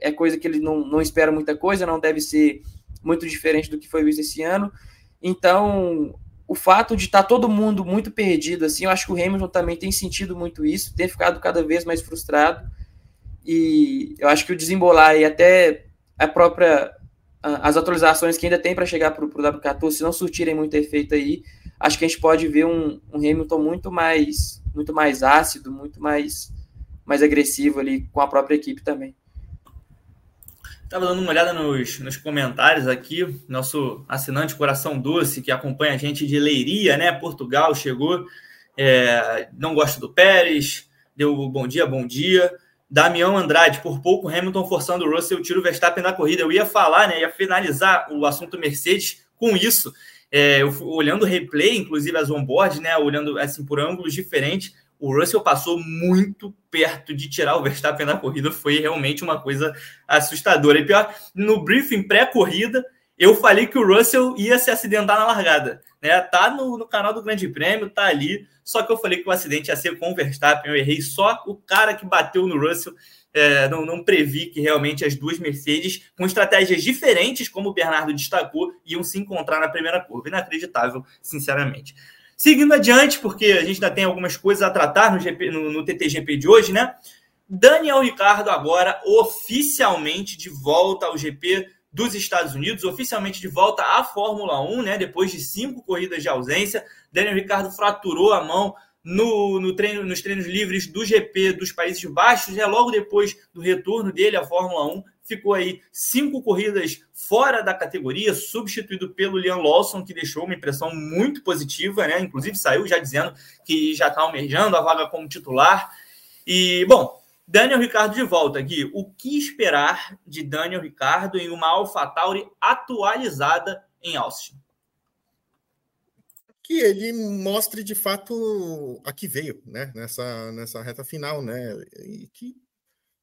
é coisa que ele não, não espera muita coisa, não deve ser muito diferente do que foi visto esse ano. Então, o fato de estar tá todo mundo muito perdido, assim, eu acho que o Hamilton também tem sentido muito isso, tem ficado cada vez mais frustrado. E eu acho que o desembolar e até a própria as atualizações que ainda tem para chegar para o W14, se não surtirem muito efeito aí, acho que a gente pode ver um, um Hamilton muito mais, muito mais ácido, muito mais, mais agressivo ali com a própria equipe também. Estava dando uma olhada nos, nos comentários aqui, nosso assinante Coração Doce, que acompanha a gente de Leiria, né? Portugal, chegou. É, não gosta do Pérez, deu bom dia, bom dia. Damião Andrade, por pouco Hamilton forçando o Russell, tira o Verstappen da corrida. Eu ia falar, né? Ia finalizar o assunto Mercedes com isso. É, eu, olhando o replay, inclusive as onboard, né? Olhando assim por ângulos diferentes, o Russell passou muito perto de tirar o Verstappen da corrida. Foi realmente uma coisa assustadora. E pior, no briefing pré-corrida, eu falei que o Russell ia se acidentar na largada. Né? Tá no, no, canal do Grande Prêmio, tá ali. Só que eu falei que o acidente ia ser com o Verstappen. Eu errei só o cara que bateu no Russell. É, não, não, previ que realmente as duas Mercedes, com estratégias diferentes, como o Bernardo destacou, iam se encontrar na primeira curva. Inacreditável, sinceramente. Seguindo adiante, porque a gente ainda tem algumas coisas a tratar no, GP, no, no TTGP de hoje, né? Daniel Ricardo agora oficialmente de volta ao GP dos Estados Unidos, oficialmente de volta à Fórmula 1, né? Depois de cinco corridas de ausência. Daniel Ricardo fraturou a mão no, no treino, nos treinos livres do GP dos Países Baixos, né? Logo depois do retorno dele à Fórmula 1, ficou aí cinco corridas fora da categoria, substituído pelo Liam Lawson, que deixou uma impressão muito positiva, né? Inclusive saiu já dizendo que já está almejando a vaga como titular. E, bom, Daniel Ricardo de volta, Gui. O que esperar de Daniel Ricardo em uma AlphaTauri atualizada em Austin? Que ele mostre de fato a que veio, né? Nessa, nessa reta final, né? E que,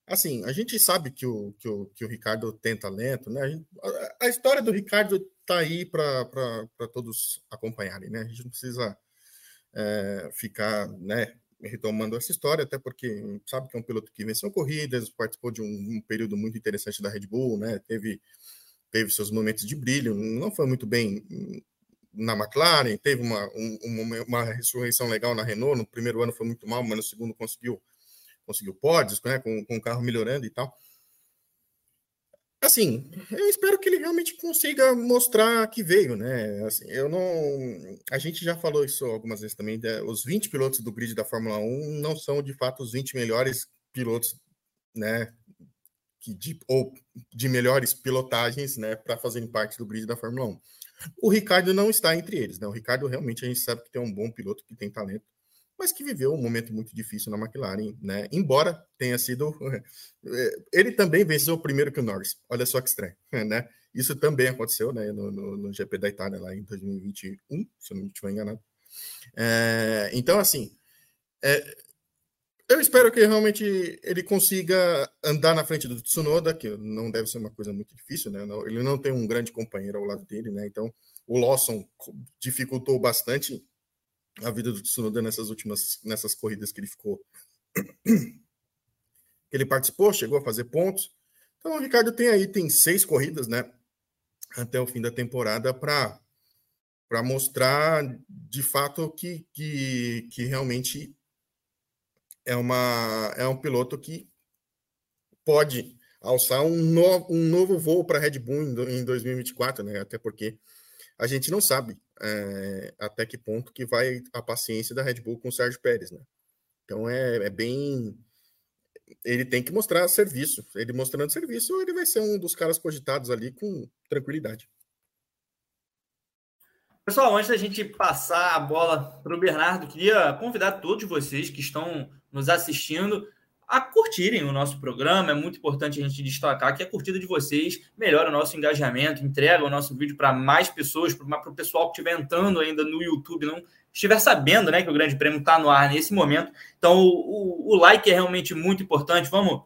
assim, a gente sabe que o, que o, que o Ricardo tem talento, né? A, a história do Ricardo tá aí para todos acompanharem, né? A gente não precisa é, ficar, né? retomando essa história, até porque sabe que é um piloto que venceu corridas, participou de um, um, período muito interessante da Red Bull, né? Teve, teve seus momentos de brilho, não foi muito bem na McLaren, teve uma, um, uma ressurreição legal na Renault, no primeiro ano foi muito mal, mas no segundo conseguiu conseguiu pódios, né? Com, com o carro melhorando e tal assim, eu espero que ele realmente consiga mostrar que veio, né? Assim, eu não. A gente já falou isso algumas vezes também. Né? Os 20 pilotos do grid da Fórmula 1 não são de fato os 20 melhores pilotos, né? Que de, ou de melhores pilotagens, né? Para fazerem parte do grid da Fórmula 1. O Ricardo não está entre eles, né? O Ricardo realmente a gente sabe que tem um bom piloto, que tem talento, mas que viveu um momento muito difícil na McLaren, né? Embora tenha sido. Ele também venceu primeiro que o Norris. Olha só que estranho, né? Isso também aconteceu né, no, no, no GP da Itália lá em 2021, se eu não estiver enganado. É, então, assim, é, eu espero que realmente ele consiga andar na frente do Tsunoda, que não deve ser uma coisa muito difícil, né? Ele não tem um grande companheiro ao lado dele, né? Então, o Lawson dificultou bastante a vida do Tsunoda nessas últimas nessas corridas que ele ficou ele participou, chegou a fazer pontos. Então, o Ricardo tem aí tem seis corridas, né? Até o fim da temporada para para mostrar de fato que, que, que realmente é, uma, é um piloto que pode alçar um, no, um novo voo para a Red Bull em, em 2024, né? Até porque a gente não sabe é, até que ponto que vai a paciência da Red Bull com o Sérgio Pérez, né? Então é, é bem. Ele tem que mostrar serviço. Ele mostrando serviço, ele vai ser um dos caras cogitados ali com tranquilidade. Pessoal, antes da gente passar a bola para o Bernardo, queria convidar todos vocês que estão nos assistindo a curtirem o nosso programa. É muito importante a gente destacar que a curtida de vocês melhora o nosso engajamento, entrega o nosso vídeo para mais pessoas, para o pessoal que estiver entrando ainda no YouTube, não estiver sabendo né, que o Grande Prêmio está no ar nesse momento. Então, o, o, o, like é realmente muito importante. Vamos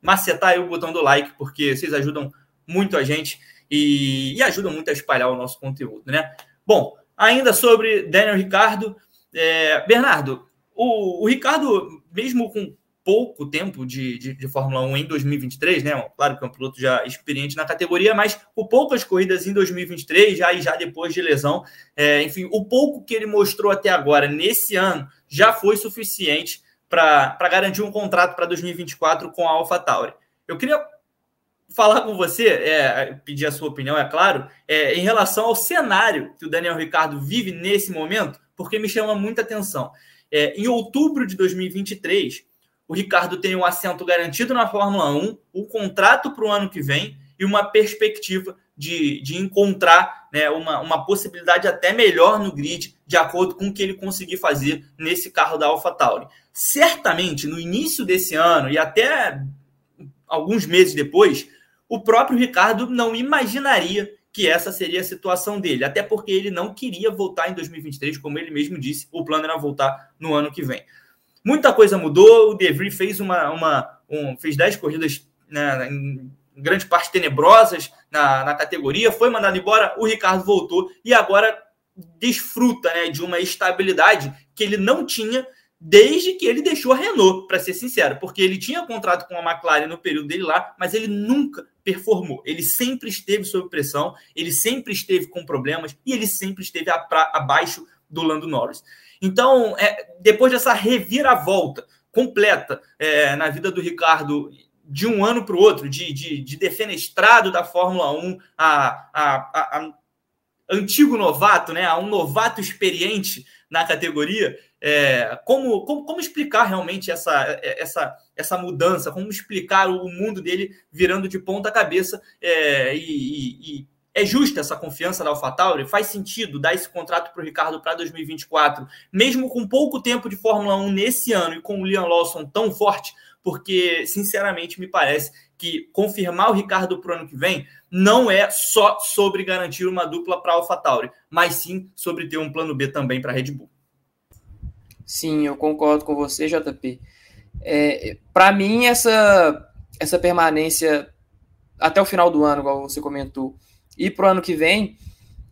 macetar aí o botão do like, porque vocês ajudam muito a gente e, e ajudam muito a espalhar o nosso conteúdo, né? Bom, ainda sobre Daniel Ricardo, é, Bernardo, o, o, Ricardo, mesmo com pouco tempo de, de, de, Fórmula 1 em 2023, né? Claro que é um piloto já experiente na categoria, mas com poucas corridas em 2023, já e já depois de lesão, é, enfim, o pouco que ele mostrou até agora nesse ano já foi suficiente para garantir um contrato para 2024 com a AlphaTauri. Eu queria falar com você, é, pedir a sua opinião, é claro, é, em relação ao cenário que o Daniel Ricardo vive nesse momento, porque me chama muita atenção. É, em outubro de 2023, o Ricardo tem um assento garantido na Fórmula 1, o um contrato para o ano que vem e uma perspectiva de, de encontrar né, uma, uma possibilidade até melhor no grid, de acordo com o que ele conseguir fazer nesse carro da AlphaTauri. Certamente, no início desse ano e até alguns meses depois, o próprio Ricardo não imaginaria que essa seria a situação dele, até porque ele não queria voltar em 2023, como ele mesmo disse, o plano era voltar no ano que vem. Muita coisa mudou, o De Vries fez uma, uma um, fez 10 corridas né, em grande parte tenebrosas na, na categoria, foi mandado embora, o Ricardo voltou e agora desfruta né, de uma estabilidade que ele não tinha desde que ele deixou a Renault, para ser sincero, porque ele tinha contrato com a McLaren no período dele lá, mas ele nunca performou. Ele sempre esteve sob pressão, ele sempre esteve com problemas e ele sempre esteve abaixo do Lando Norris. Então, é, depois dessa reviravolta completa é, na vida do Ricardo de um ano para o outro, de, de, de, defenestrado da Fórmula 1 a, a, a, a antigo novato, né, a um novato experiente na categoria, é, como, como, como explicar realmente essa, essa, essa mudança, como explicar o mundo dele virando de ponta cabeça é, e, e, e é justa essa confiança da AlphaTauri? Faz sentido dar esse contrato para o Ricardo para 2024, mesmo com pouco tempo de Fórmula 1 nesse ano e com o Liam Lawson tão forte? Porque, sinceramente, me parece que confirmar o Ricardo para o ano que vem não é só sobre garantir uma dupla para a AlphaTauri, mas sim sobre ter um plano B também para a Red Bull. Sim, eu concordo com você, JP. É, Para mim, essa, essa permanência até o final do ano, igual você comentou, e para o ano que vem,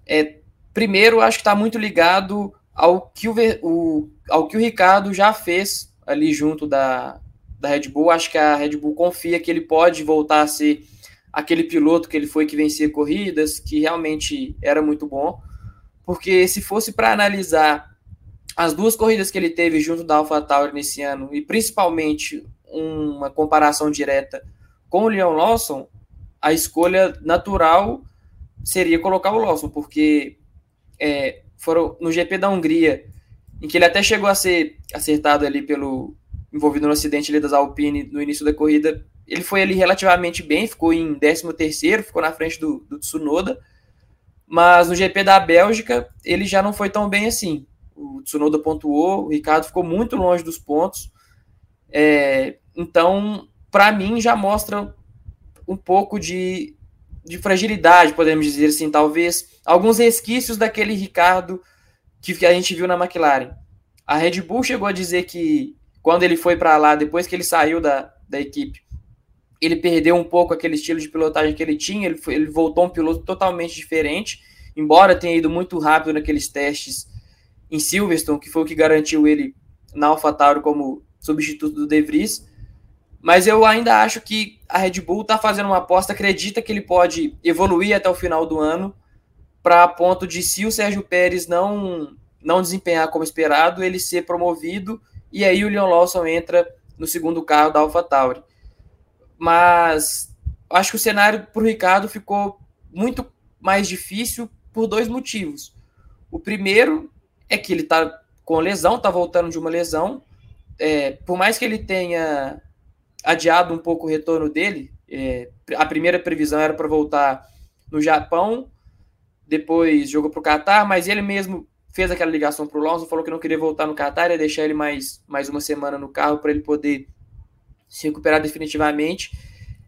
é, primeiro, acho que está muito ligado ao que o, o, ao que o Ricardo já fez ali junto da, da Red Bull. Acho que a Red Bull confia que ele pode voltar a ser aquele piloto que ele foi que vencia corridas, que realmente era muito bom. Porque se fosse para analisar as duas corridas que ele teve junto da AlphaTauri nesse ano, e principalmente uma comparação direta com o Leon Lawson, a escolha natural seria colocar o Lawson, porque é, foram no GP da Hungria, em que ele até chegou a ser acertado ali pelo envolvido no acidente ali das Alpine no início da corrida, ele foi ali relativamente bem, ficou em 13º, ficou na frente do, do Tsunoda, Mas no GP da Bélgica, ele já não foi tão bem assim. O Tsunoda pontuou, o Ricardo ficou muito longe dos pontos. É, então, para mim, já mostra um pouco de, de fragilidade, podemos dizer assim, talvez alguns resquícios daquele Ricardo que a gente viu na McLaren. A Red Bull chegou a dizer que quando ele foi para lá, depois que ele saiu da, da equipe, ele perdeu um pouco aquele estilo de pilotagem que ele tinha, ele, foi, ele voltou um piloto totalmente diferente, embora tenha ido muito rápido naqueles testes em Silverstone, que foi o que garantiu ele na AlphaTauri como substituto do De Vries, mas eu ainda acho que a Red Bull está fazendo uma aposta, acredita que ele pode evoluir até o final do ano, para ponto de, se o Sérgio Pérez não, não desempenhar como esperado, ele ser promovido, e aí o Leon Lawson entra no segundo carro da AlphaTauri. Mas acho que o cenário para o Ricardo ficou muito mais difícil por dois motivos. O primeiro é que ele está com lesão, está voltando de uma lesão. É, por mais que ele tenha adiado um pouco o retorno dele, é, a primeira previsão era para voltar no Japão, depois jogou para o Qatar, mas ele mesmo fez aquela ligação para o falou que não queria voltar no Qatar, ia deixar ele mais, mais uma semana no carro para ele poder se recuperar definitivamente.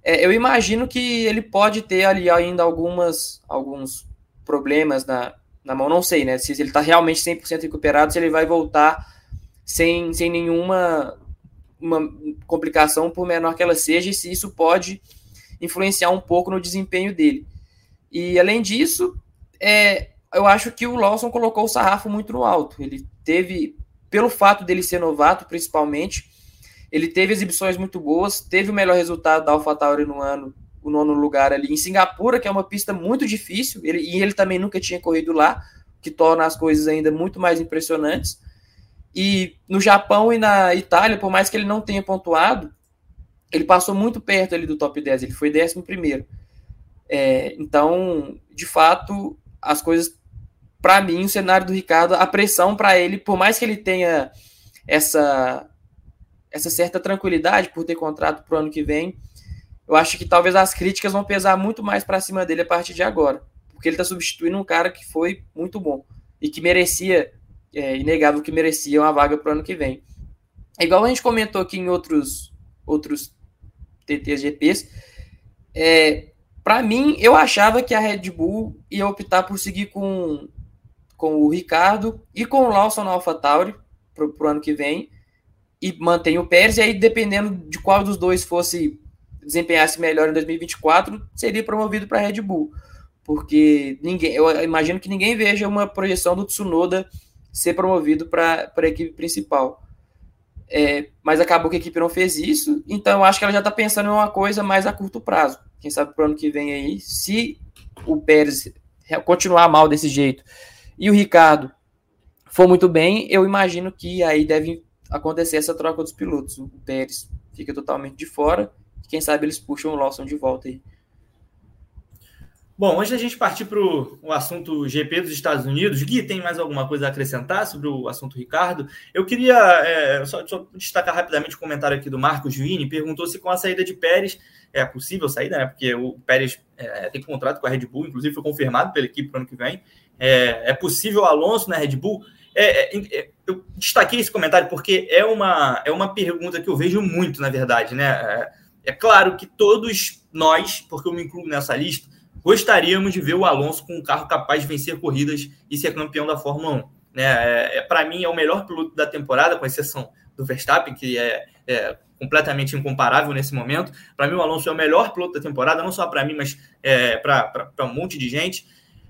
É, eu imagino que ele pode ter ali ainda algumas, alguns problemas na, na mão, não sei, né? Se ele está realmente 100% recuperado, se ele vai voltar sem, sem nenhuma uma complicação, por menor que ela seja, e se isso pode influenciar um pouco no desempenho dele. E além disso, é, eu acho que o Lawson colocou o sarrafo muito no alto. Ele teve, pelo fato dele ser novato, principalmente, ele teve exibições muito boas, teve o melhor resultado da AlphaTauri no ano, o nono lugar ali em Singapura, que é uma pista muito difícil, ele, e ele também nunca tinha corrido lá, que torna as coisas ainda muito mais impressionantes. E no Japão e na Itália, por mais que ele não tenha pontuado, ele passou muito perto ali do top 10, ele foi décimo primeiro. É, então, de fato, as coisas, para mim, o cenário do Ricardo, a pressão para ele, por mais que ele tenha essa essa certa tranquilidade por ter contrato para o ano que vem, eu acho que talvez as críticas vão pesar muito mais para cima dele a partir de agora, porque ele está substituindo um cara que foi muito bom e que merecia, é inegável que merecia uma vaga para o ano que vem. Igual a gente comentou aqui em outros outros TTs GPs, é, para mim, eu achava que a Red Bull ia optar por seguir com, com o Ricardo e com o Lawson na AlphaTauri para o ano que vem, e mantém o Pérez, e aí dependendo de qual dos dois fosse desempenhasse melhor em 2024, seria promovido para a Red Bull. Porque ninguém, eu imagino que ninguém veja uma projeção do Tsunoda ser promovido para a equipe principal. É, mas acabou que a equipe não fez isso, então eu acho que ela já está pensando em uma coisa mais a curto prazo. Quem sabe para o ano que vem aí, se o Pérez continuar mal desse jeito e o Ricardo for muito bem, eu imagino que aí deve acontecer essa troca dos pilotos. O Pérez fica totalmente de fora. Quem sabe eles puxam o Lawson de volta aí. Bom, antes da gente partir para o assunto GP dos Estados Unidos, Gui, tem mais alguma coisa a acrescentar sobre o assunto Ricardo? Eu queria é, só, só, destacar rapidamente o comentário aqui do Marcos Vini, perguntou se com a saída de Pérez, é possível saída, né? Porque o Pérez é, tem contrato com a Red Bull, inclusive foi confirmado pela equipe para o ano que vem. É, é possível Alonso na Red Bull? É, é, é, eu destaquei esse comentário porque é uma, é uma pergunta que eu vejo muito, na verdade, né? É, claro que todos nós, porque eu me incluo nessa lista, gostaríamos de ver o Alonso com um carro capaz de vencer corridas e ser campeão da Fórmula 1. Né? É, é Para mim, é o melhor piloto da temporada, com exceção do Verstappen, que é, é completamente incomparável nesse momento. Para mim, o Alonso é o melhor piloto da temporada, não só para mim, mas é, para um monte de gente.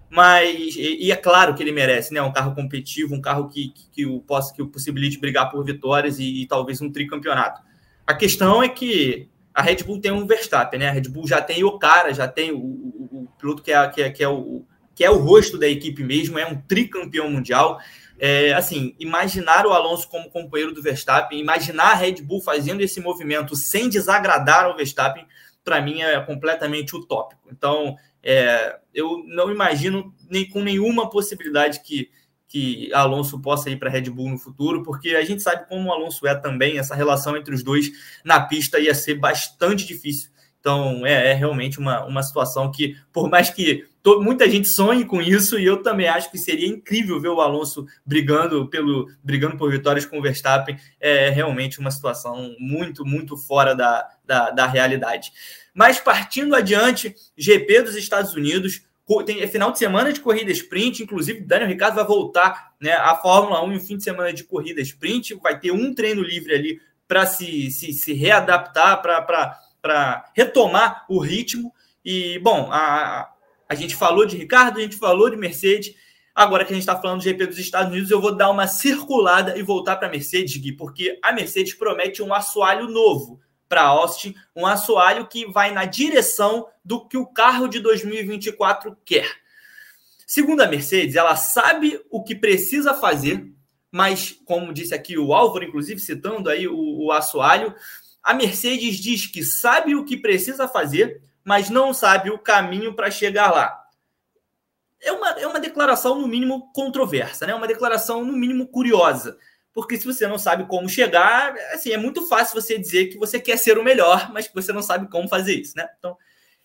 Mas, e, e, é claro que ele merece, né? Um carro competitivo, um carro que, que, que o, possa, que o possibilite brigar por vitórias e, e, talvez um tricampeonato. A questão é que a Red Bull tem um Verstappen, né? A Red Bull já tem o cara, já tem o, o, o piloto que é, que, é, que, é o, que é o rosto da equipe mesmo, é um tricampeão mundial. É, assim, imaginar o Alonso como companheiro do Verstappen, imaginar a Red Bull fazendo esse movimento sem desagradar o Verstappen, para mim é completamente utópico. Então, é, eu não imagino nem com nenhuma possibilidade que, que Alonso possa ir para Red Bull no futuro, porque a gente sabe como o Alonso é também, essa relação entre os dois na pista ia ser bastante difícil. Então, é, é realmente uma, uma situação que, por mais que muita gente sonha com isso e eu também acho que seria incrível ver o Alonso brigando pelo brigando por vitórias com o Verstappen. É realmente uma situação muito, muito fora da, da, da realidade. Mas partindo adiante, GP dos Estados Unidos, tem é final de semana de corrida sprint, inclusive Daniel Ricciardo vai voltar né, à Fórmula 1 em um fim de semana de corrida sprint, vai ter um treino livre ali para se, se, se readaptar, para retomar o ritmo. E, bom, a, a gente falou de Ricardo, a gente falou de Mercedes. Agora que a gente está falando do GP dos Estados Unidos, eu vou dar uma circulada e voltar para a Mercedes, Gui, porque a Mercedes promete um assoalho novo para Austin, um assoalho que vai na direção do que o carro de 2024 quer. Segundo a Mercedes, ela sabe o que precisa fazer, mas, como disse aqui o Álvaro, inclusive citando aí o, o assoalho, a Mercedes diz que sabe o que precisa fazer, mas não sabe o caminho para chegar lá. É uma, é uma declaração, no mínimo, controversa, né? uma declaração, no mínimo, curiosa. Porque se você não sabe como chegar, assim, é muito fácil você dizer que você quer ser o melhor, mas que você não sabe como fazer isso. Né? Então,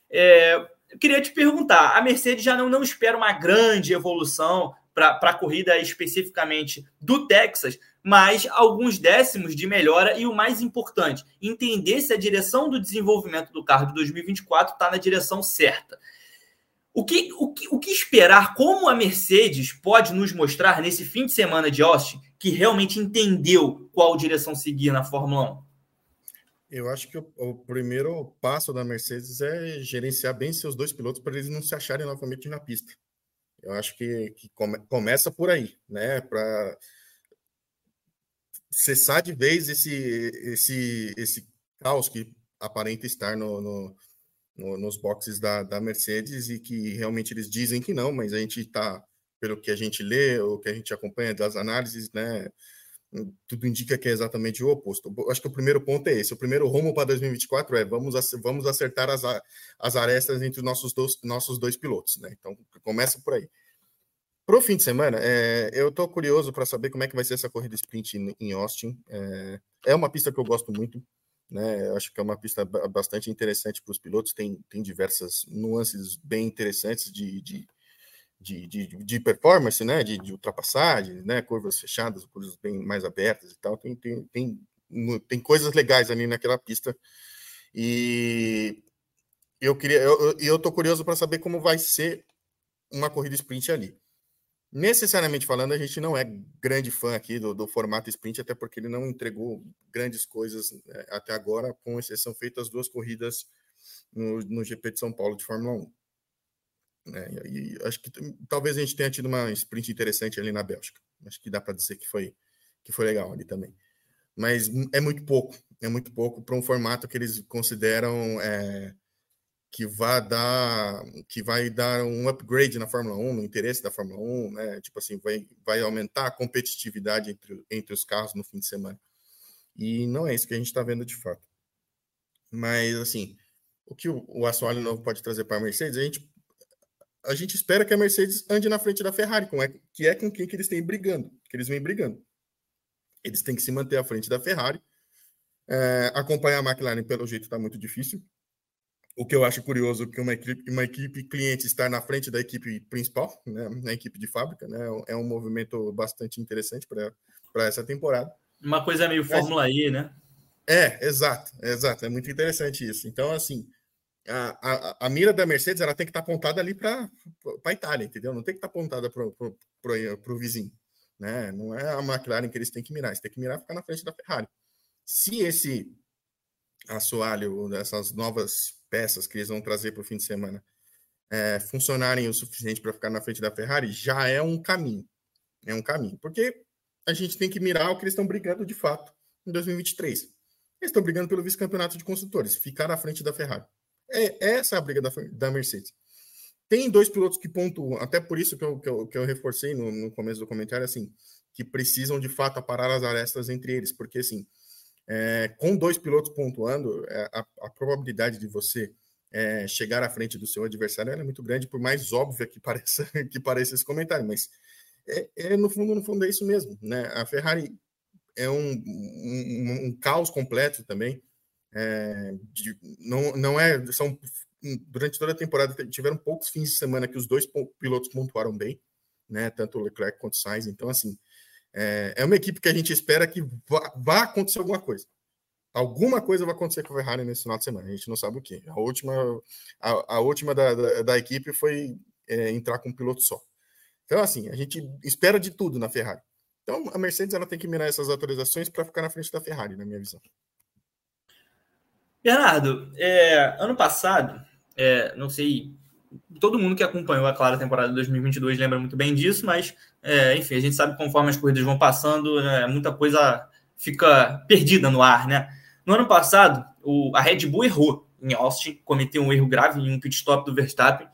é, eu queria te perguntar: a Mercedes já não, não espera uma grande evolução para a corrida especificamente do Texas, mas alguns décimos de melhora e o mais importante, entender se a direção do desenvolvimento do carro de 2024 está na direção certa. O que, o, que, o que esperar? Como a Mercedes pode nos mostrar nesse fim de semana de Austin que realmente entendeu qual direção seguir na Fórmula 1? Eu acho que o, o primeiro passo da Mercedes é gerenciar bem seus dois pilotos para eles não se acharem novamente na pista. Eu acho que, que come, começa por aí, né? Para cessar de vez esse, esse, esse caos que aparenta estar no, no, no, nos boxes da, da Mercedes e que realmente eles dizem que não, mas a gente está, pelo que a gente lê, ou que a gente acompanha das análises, né? Tudo indica que é exatamente o oposto. Acho que o primeiro ponto é esse. O primeiro rumo para 2024 é vamos, vamos acertar as, as arestas entre os nossos dois, nossos dois pilotos, né? Então começa por aí. Para o fim de semana, é, eu estou curioso para saber como é que vai ser essa corrida sprint em Austin. É, é, uma pista que eu gosto muito, né? Eu acho que é uma pista bastante interessante para os pilotos. Tem, tem diversas nuances bem interessantes de, de, de, de, de performance, né? De, de ultrapassagem, né? Curvas fechadas, curvas bem mais abertas e tal. Tem, tem, tem, tem coisas legais ali naquela pista. E eu queria, eu, eu tô curioso para saber como vai ser uma corrida sprint ali. Necessariamente falando, a gente não é grande fã aqui do, do formato sprint, até porque ele não entregou grandes coisas é, até agora, com exceção feita as duas corridas no, no GP de São Paulo de Fórmula 1. É, né, e acho que talvez a gente tenha tido uma sprint interessante ali na Bélgica. Acho que dá para dizer que foi, que foi legal ali também. Mas é muito pouco, é muito pouco para um formato que eles consideram é, que vai dar que vai dar um upgrade na Fórmula 1, no interesse da Fórmula 1, né? Tipo assim, vai, vai aumentar a competitividade entre, entre os carros no fim de semana. E não é isso que a gente está vendo de fato. Mas assim, o que o, o assoalho novo pode trazer para a Mercedes, a gente a gente espera que a Mercedes ande na frente da Ferrari, com, é, que é com quem que eles têm brigando, que eles vêm brigando. Eles têm que se manter à frente da Ferrari. É, acompanhar a McLaren, pelo jeito, está muito difícil o que eu acho curioso que uma equipe, uma equipe cliente estar na frente da equipe principal, né, na equipe de fábrica, né, é um movimento bastante interessante para essa temporada. Uma coisa meio Fórmula E, né? É, exato, exato, é muito interessante isso. Então, assim, a, a, a mira da Mercedes ela tem que estar apontada ali para a Itália, entendeu? Não tem que estar apontada para o vizinho, né? Não é a McLaren que eles têm que mirar, eles têm que mirar ficar na frente da Ferrari. Se esse assoalho dessas novas peças que eles vão trazer para o fim de semana é, funcionarem o suficiente para ficar na frente da Ferrari, já é um caminho. É um caminho. Porque a gente tem que mirar o que eles estão brigando de fato em 2023. Eles estão brigando pelo vice-campeonato de construtores, ficar na frente da Ferrari. É, essa é a briga da, da Mercedes. Tem dois pilotos que pontuam, até por isso que eu, que eu, que eu reforcei no, no começo do comentário, assim, que precisam de fato aparar as arestas entre eles, porque assim, é, com dois pilotos pontuando, é, a, a probabilidade de você é, chegar à frente do seu adversário é muito grande, por mais óbvia que pareça, que pareça esse comentário, mas é, é, no fundo, no fundo é isso mesmo, né? A Ferrari é um, um, um caos completo também, é, de, não, não é, são durante toda a temporada tiveram poucos fins de semana que os dois pilotos pontuaram bem, né? Tanto o Leclerc quanto o Sainz. Então, assim, é, é uma equipe que a gente espera que vá, vá, acontecer alguma coisa. Alguma coisa vai acontecer com o Ferrari nesse final de semana. A gente não sabe o que. A última, a, a última da, da, da, equipe foi é, entrar com um piloto só. Então, assim, a gente espera de tudo na Ferrari. Então, a Mercedes ela tem que mirar essas atualizações para ficar na frente da Ferrari, na minha visão. Bernardo, é, ano passado, é, não sei, todo mundo que acompanhou a clara temporada de 2022 lembra muito bem disso, mas, é, enfim, a gente sabe conforme as corridas vão passando, é, muita coisa fica perdida no ar, né? No ano passado, o, a Red Bull errou em Austin, cometeu um erro grave em um pit stop do Verstappen,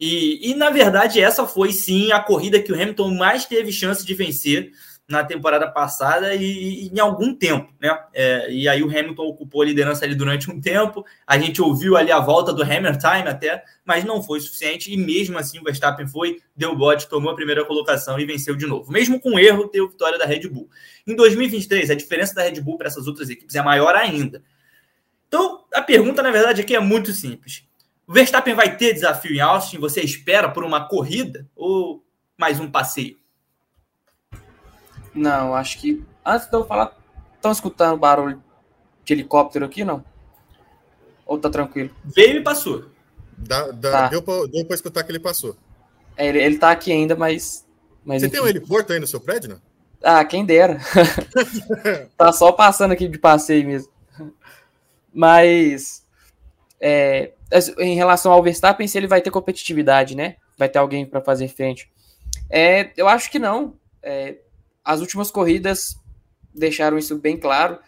e, e, na verdade, essa foi sim a corrida que o Hamilton mais teve chance de vencer na temporada passada e, e em algum tempo, né? É, e aí o Hamilton ocupou a liderança ali durante um tempo. A gente ouviu ali a volta do Hammer Time até, mas não foi suficiente. E mesmo assim o Verstappen foi, deu bote, tomou a primeira colocação e venceu de novo. Mesmo com erro, deu vitória da Red Bull. Em 2023, a diferença da Red Bull para essas outras equipes é maior ainda. Então, a pergunta, na verdade, aqui é muito simples. O Verstappen vai ter desafio em Austin? Você espera por uma corrida ou mais um passeio? Não, acho que. Antes de eu falar, estão escutando barulho de helicóptero aqui, não? Ou tá tranquilo? Veio e passou. Dá, dá, tá. Deu para escutar que ele passou. É, ele, ele tá aqui ainda, mas. mas Você enfim. tem um heliporto aí no seu prédio, não? Ah, quem dera. tá só passando aqui de passeio mesmo. Mas. É, em relação ao Verstappen, se ele vai ter competitividade, né? Vai ter alguém para fazer frente. É, eu acho que não. É, as últimas corridas deixaram isso bem claro.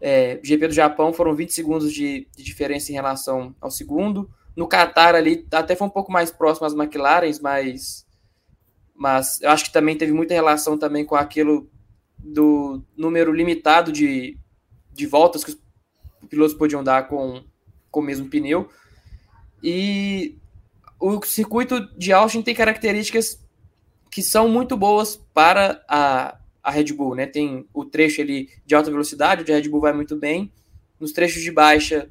É, GP do Japão foram 20 segundos de, de, diferença em relação ao segundo. No Qatar ali até foi um pouco mais próximo às McLarens, mas, mas eu acho que também teve muita relação também com aquilo do número limitado de, de voltas que os pilotos podiam dar com, com o mesmo pneu. E o circuito de Austin tem características que são muito boas para a, a Red Bull, né? Tem o trecho ali de alta velocidade, onde a Red Bull vai muito bem. Nos trechos de baixa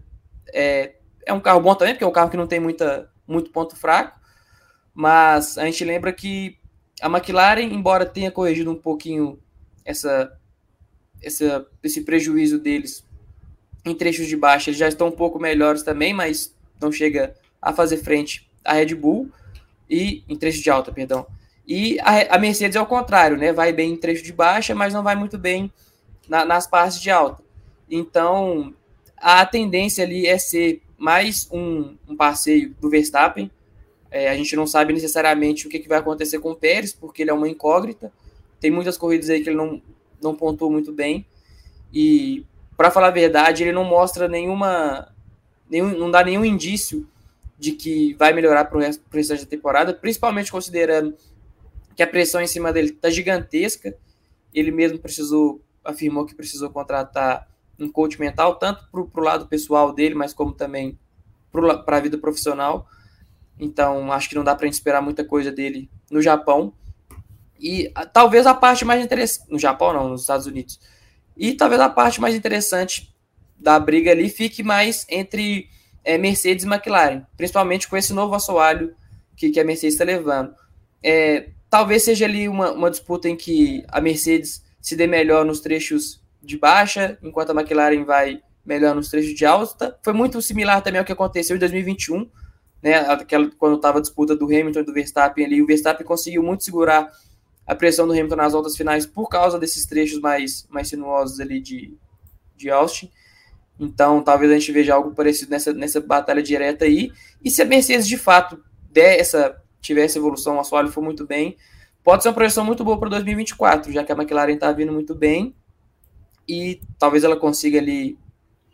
é, é um carro bom também, porque é um carro que não tem muita, muito ponto fraco. Mas a gente lembra que a McLaren, embora tenha corrigido um pouquinho essa, essa, esse prejuízo deles em trechos de baixa, eles já estão um pouco melhores também, mas não chega a fazer frente à Red Bull e em trecho de alta, perdão. E a, a, Mercedes é o contrário, né? Vai bem em trecho de baixa, mas não vai muito bem na, nas partes de alta. Então, a tendência ali é ser mais um, um passeio do Verstappen. É, a gente não sabe necessariamente o que, que, vai acontecer com o Pérez, porque ele é uma incógnita. Tem muitas corridas aí que ele não, não pontuou muito bem. E, para falar a verdade, ele não mostra nenhuma. Nenhum, não dá nenhum indício de que vai melhorar para o resto da temporada, principalmente considerando que a pressão em cima dele está gigantesca. Ele mesmo precisou, afirmou que precisou contratar um coach mental, tanto para o lado pessoal dele, mas como também para a vida profissional. Então, acho que não dá para esperar muita coisa dele no Japão. E a, talvez a parte mais interessante. No Japão, não, nos Estados Unidos. E talvez a parte mais interessante da briga ali fique mais entre é, Mercedes e McLaren, principalmente com esse novo assoalho que, que a Mercedes está levando. É, Talvez seja ali uma, uma disputa em que a Mercedes se dê melhor nos trechos de baixa, enquanto a McLaren vai melhor nos trechos de alta. Foi muito similar também ao que aconteceu em 2021, né? Aquela, quando estava a disputa do Hamilton e do Verstappen ali. O Verstappen conseguiu muito segurar a pressão do Hamilton nas voltas finais por causa desses trechos mais, mais sinuosos ali de, de Austin. Então, talvez a gente veja algo parecido nessa, nessa batalha direta aí. E se a Mercedes de fato der essa tiver essa evolução, o assoalho for muito bem, pode ser uma projeção muito boa para 2024, já que a McLaren está vindo muito bem e talvez ela consiga ali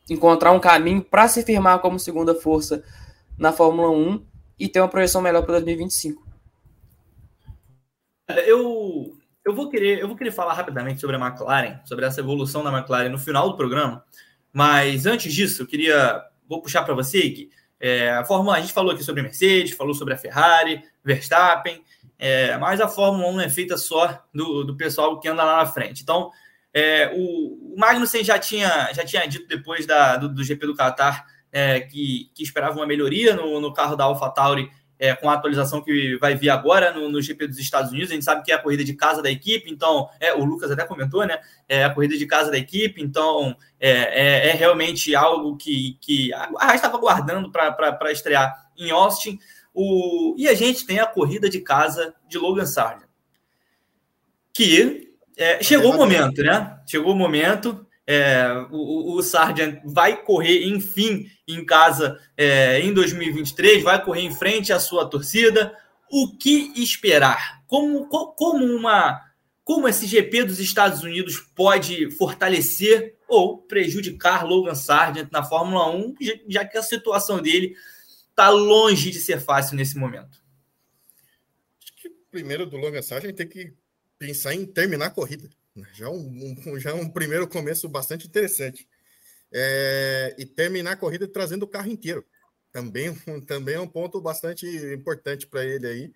encontrar um caminho para se firmar como segunda força na Fórmula 1 e ter uma projeção melhor para 2025. Eu, eu, vou querer, eu vou querer falar rapidamente sobre a McLaren, sobre essa evolução da McLaren no final do programa, mas antes disso, eu queria. Vou puxar para você, que é, a Fórmula, a gente falou aqui sobre a Mercedes, falou sobre a Ferrari, Verstappen, é, mas a Fórmula 1 é feita só do, do pessoal que anda lá na frente. Então, é, o, o Magnussen já tinha, já tinha dito depois da, do, do GP do Qatar é, que, que esperavam uma melhoria no, no carro da AlphaTauri é, com a atualização que vai vir agora no, no, GP dos Estados Unidos. A gente sabe que é a corrida de casa da equipe, então, é, o Lucas até comentou, né? É a corrida de casa da equipe, então é, é, é realmente algo que, que a Haas estava guardando para estrear em Austin. O, e a gente tem a corrida de casa de Logan Sargent, que é, chegou o momento, né? Chegou o momento. É, o, o Sargent vai correr, enfim, em casa é, em 2023, vai correr em frente à sua torcida. O que esperar? Como, como, uma, como esse GP dos Estados Unidos pode fortalecer ou prejudicar Logan Sargent na Fórmula 1, já que a situação dele está longe de ser fácil nesse momento? Acho que primeiro do Logan Sargent tem que pensar em terminar a corrida. Já um, um, já um primeiro começo bastante interessante. É, e terminar a corrida trazendo o carro inteiro. Também, também é um ponto bastante importante para ele aí.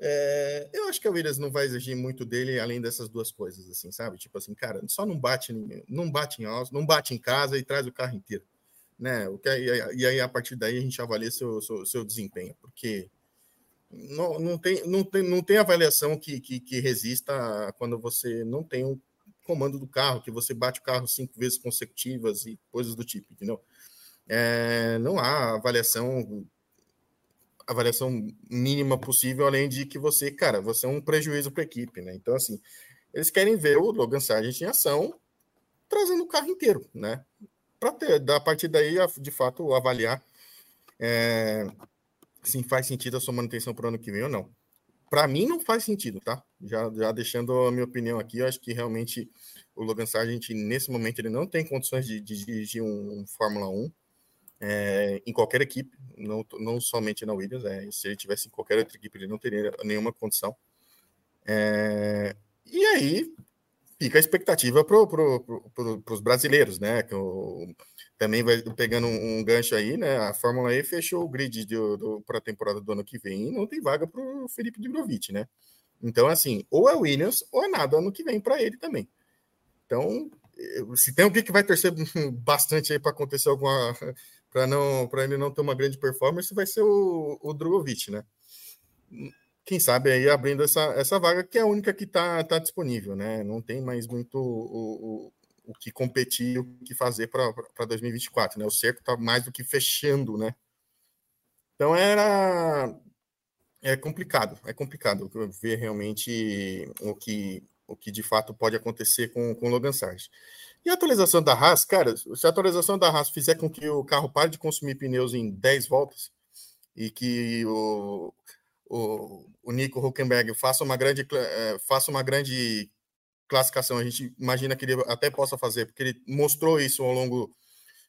É, eu acho que a Williams não vai exigir muito dele além dessas duas coisas, assim, sabe? Tipo assim, cara, só não bate, não bate em Austin, não bate em casa e traz o carro inteiro, né? O que, e aí a partir daí a gente avalia seu, seu, seu desempenho, porque não, tem, não, tem, não tem avaliação que, que, que resista quando você não tem um comando do carro, que você bate o carro cinco vezes consecutivas e coisas do tipo, entendeu? É, não há avaliação avaliação mínima possível, além de que você, cara, você é um prejuízo para a equipe, né? Então, assim, eles querem ver o Logan Sargent em ação, trazendo o carro inteiro, né? Para ter, da partir daí, de fato, avaliar é, se faz sentido a sua manutenção para o ano que vem ou não. Para mim, não faz sentido, tá? Já, já deixando a minha opinião aqui, eu acho que realmente o Logan Sargent, nesse momento, ele não tem condições de, dirigir um, um Fórmula 1 é, em qualquer equipe, não, não somente na Williams. É, se ele tivesse em qualquer outra equipe, ele não teria nenhuma condição. É, e aí fica a expectativa para pro, pro, os brasileiros, né? Que o, também vai pegando um, um, gancho aí, né? A Fórmula E fechou o grid para a temporada do ano que vem e não tem vaga para o Felipe Drogovic, né? Então, assim, ou é Williams ou é nada ano que vem para ele também. Então, se tem alguém que vai torcer bastante aí para acontecer alguma. para não para ele não ter uma grande performance, vai ser o, o Drogovic, né? Quem sabe aí abrindo essa, essa vaga, que é a única que está tá disponível, né? Não tem mais muito o que competir, o que fazer para 2024, né? O cerco está mais do que fechando, né? Então era é complicado, é complicado ver realmente o que o que de fato pode acontecer com, com o Logan Sargent. E a atualização da Haas, cara, se a atualização da Haas fizer com que o carro pare de consumir pneus em 10 voltas e que o, o, o Nico Huckenberg faça uma grande, eh, faça uma grande classificação, a gente imagina que ele até possa fazer, porque ele mostrou isso ao longo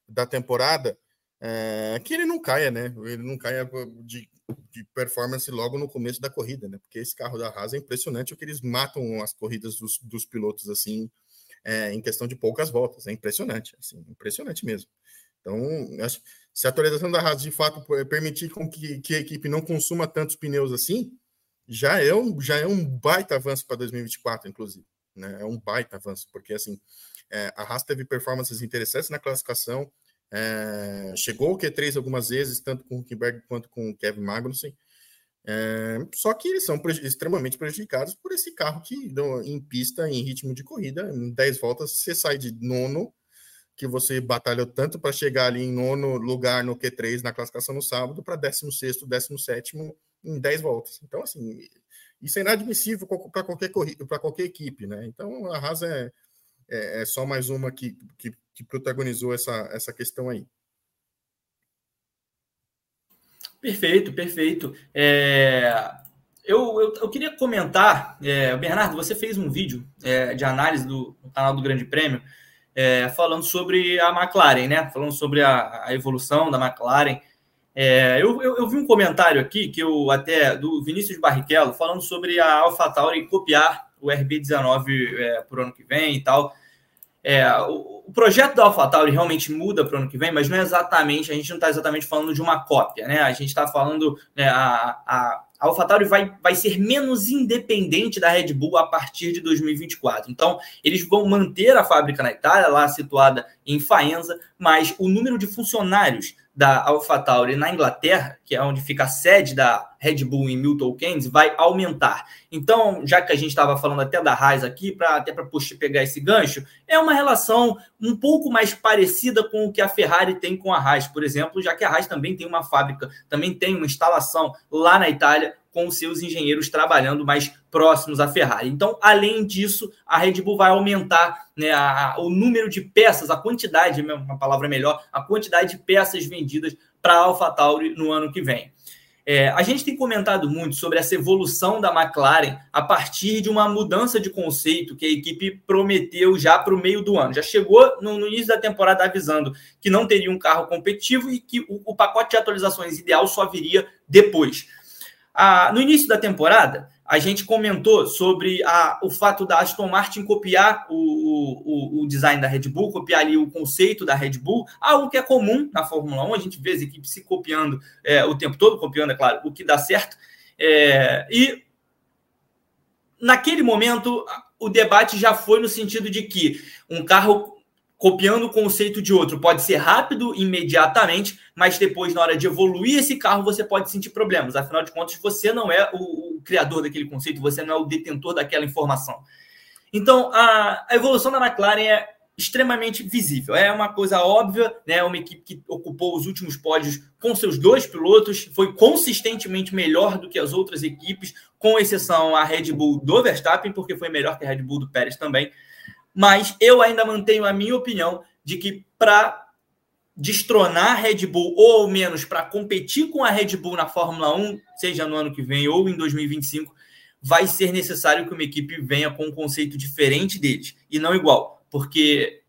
da temporada, é, que ele não caia, né? Ele não caia de, de, performance logo no começo da corrida, né? Porque esse carro da Haas é impressionante o que eles matam as corridas dos, dos pilotos assim é, em questão de poucas voltas. É impressionante, assim, impressionante mesmo. Então, se a atualização da Haas de fato permitir com que, que a equipe não consuma tantos pneus assim, já é um, já é um baita avanço para 2024, inclusive né? É um baita avanço, porque assim é, a Haas teve performances interessantes na classificação, é, chegou ao Q3 algumas vezes, tanto com o Huckenberg quanto com o Kevin Magnussen. É, só que eles são extremamente prejudicados por esse carro que em pista, em ritmo de corrida, em 10 voltas, você sai de nono, que você batalhou tanto para chegar ali em nono lugar no Q3 na classificação no sábado, para 16, 17 em 10 voltas. Então, assim, isso é inadmissível para qualquer, para qualquer equipe, né? Então a Haas é, é, é só mais uma que, que, que, protagonizou essa, essa questão aí. Perfeito, perfeito. É, eu, eu, eu, queria comentar, é, Bernardo, você fez um vídeo é, de análise do, canal do Grande Prêmio é, falando sobre a McLaren, né? Falando sobre a, a evolução da McLaren. É, eu, eu, eu, vi um comentário aqui que eu até do Vinícius Barrichello falando sobre a AlphaTauri copiar o RB19 é, para o ano que vem e tal. É, o, o, projeto da AlphaTauri realmente muda para o ano que vem, mas não é exatamente, a gente não está exatamente falando de uma cópia, né? A gente está falando, né, a, a, a AlphaTauri vai, vai ser menos independente da Red Bull a partir de 2024. Então, eles vão manter a fábrica na Itália, lá situada em Faenza, mas o número de funcionários da AlphaTauri na Inglaterra, que é onde fica a sede da Red Bull em Milton Keynes, vai aumentar. Então, já que a gente estava falando até da Haas aqui, pra, até para pegar esse gancho, é uma relação um pouco mais parecida com o que a Ferrari tem com a Haas, por exemplo, já que a Haas também tem uma fábrica, também tem uma instalação lá na Itália, com seus engenheiros trabalhando mais próximos à Ferrari. Então, além disso, a Red Bull vai aumentar né, a, o número de peças, a quantidade, uma palavra melhor, a quantidade de peças vendidas para a AlphaTauri no ano que vem. É, a gente tem comentado muito sobre essa evolução da McLaren a partir de uma mudança de conceito que a equipe prometeu já para o meio do ano. Já chegou no, no, início da temporada avisando que não teria um carro competitivo e que o, o pacote de atualizações ideal só viria depois. Ah, no início da temporada, a gente comentou sobre a, o fato da Aston Martin copiar o, o, o, design da Red Bull, copiar ali o conceito da Red Bull, algo que é comum na Fórmula 1, a gente vê as equipes se copiando é, o tempo todo, copiando, é claro, o que dá certo. É, e naquele momento, o debate já foi no sentido de que um carro copiando o conceito de outro pode ser rápido imediatamente, mas depois, na hora de evoluir esse carro, você pode sentir problemas. Afinal de contas, você não é o, o criador daquele conceito, você não é o detentor daquela informação. Então, a, a, evolução da McLaren é extremamente visível. É uma coisa óbvia, né? Uma equipe que ocupou os últimos pódios com seus dois pilotos, foi consistentemente melhor do que as outras equipes, com exceção a Red Bull do Verstappen, porque foi melhor que a Red Bull do Pérez também mas eu ainda mantenho a minha opinião de que para destronar a Red Bull, ou ao menos para competir com a Red Bull na Fórmula 1, seja no ano que vem ou em 2025, vai ser necessário que uma equipe venha com um conceito diferente deles e não igual, porque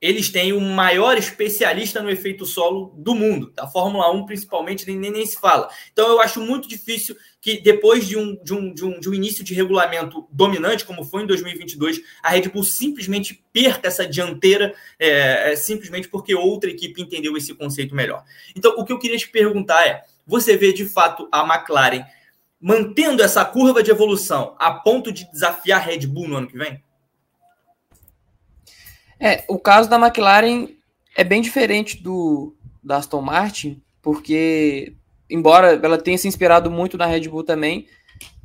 eles têm o maior especialista no efeito solo do mundo. Da Fórmula 1, principalmente, nem, nem, nem, se fala. Então, eu acho muito difícil que, depois de um, de, um, de, um, de um início de regulamento dominante, como foi em 2022, a Red Bull simplesmente perca essa dianteira, é, é, simplesmente porque outra equipe entendeu esse conceito melhor. Então, o que eu queria te perguntar é: você vê de fato a McLaren mantendo essa curva de evolução a ponto de desafiar a Red Bull no ano que vem? É, o caso da McLaren é bem diferente do da Aston Martin, porque embora ela tenha se inspirado muito na Red Bull também,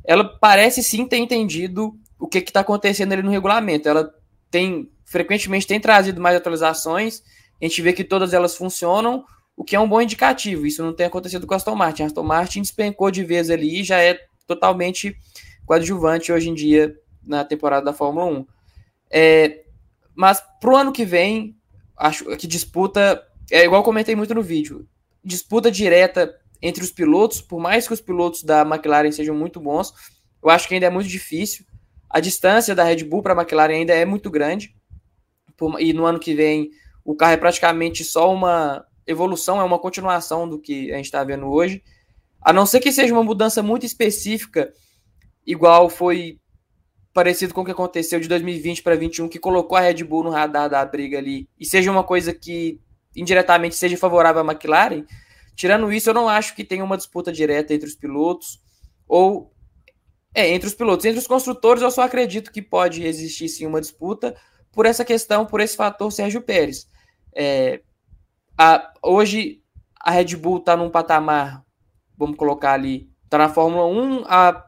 ela parece sim ter entendido o que está acontecendo ali no regulamento. Ela tem frequentemente tem trazido mais atualizações. A gente vê que todas elas funcionam, o que é um bom indicativo. Isso não tem acontecido com a Aston Martin. A Aston Martin despencou de vez ali e já é totalmente coadjuvante hoje em dia na temporada da Fórmula 1. É, mas pro ano que vem, acho que disputa. É igual comentei muito no vídeo. Disputa direta entre os pilotos, por mais que os pilotos da McLaren sejam muito bons, eu acho que ainda é muito difícil. A distância da Red Bull para a McLaren ainda é muito grande. E no ano que vem, o carro é praticamente só uma evolução, é uma continuação do que a gente está vendo hoje. A não ser que seja uma mudança muito específica, igual foi parecido com o que aconteceu de 2020 para 2021, que colocou a Red Bull no radar da briga ali, e seja uma coisa que indiretamente seja favorável à McLaren, tirando isso, eu não acho que tenha uma disputa direta entre os pilotos, ou é, entre os pilotos. Entre os construtores, eu só acredito que pode existir sim uma disputa por essa questão, por esse fator Sérgio Pérez. É, a, hoje, a Red Bull está num patamar, vamos colocar ali, está na Fórmula 1, a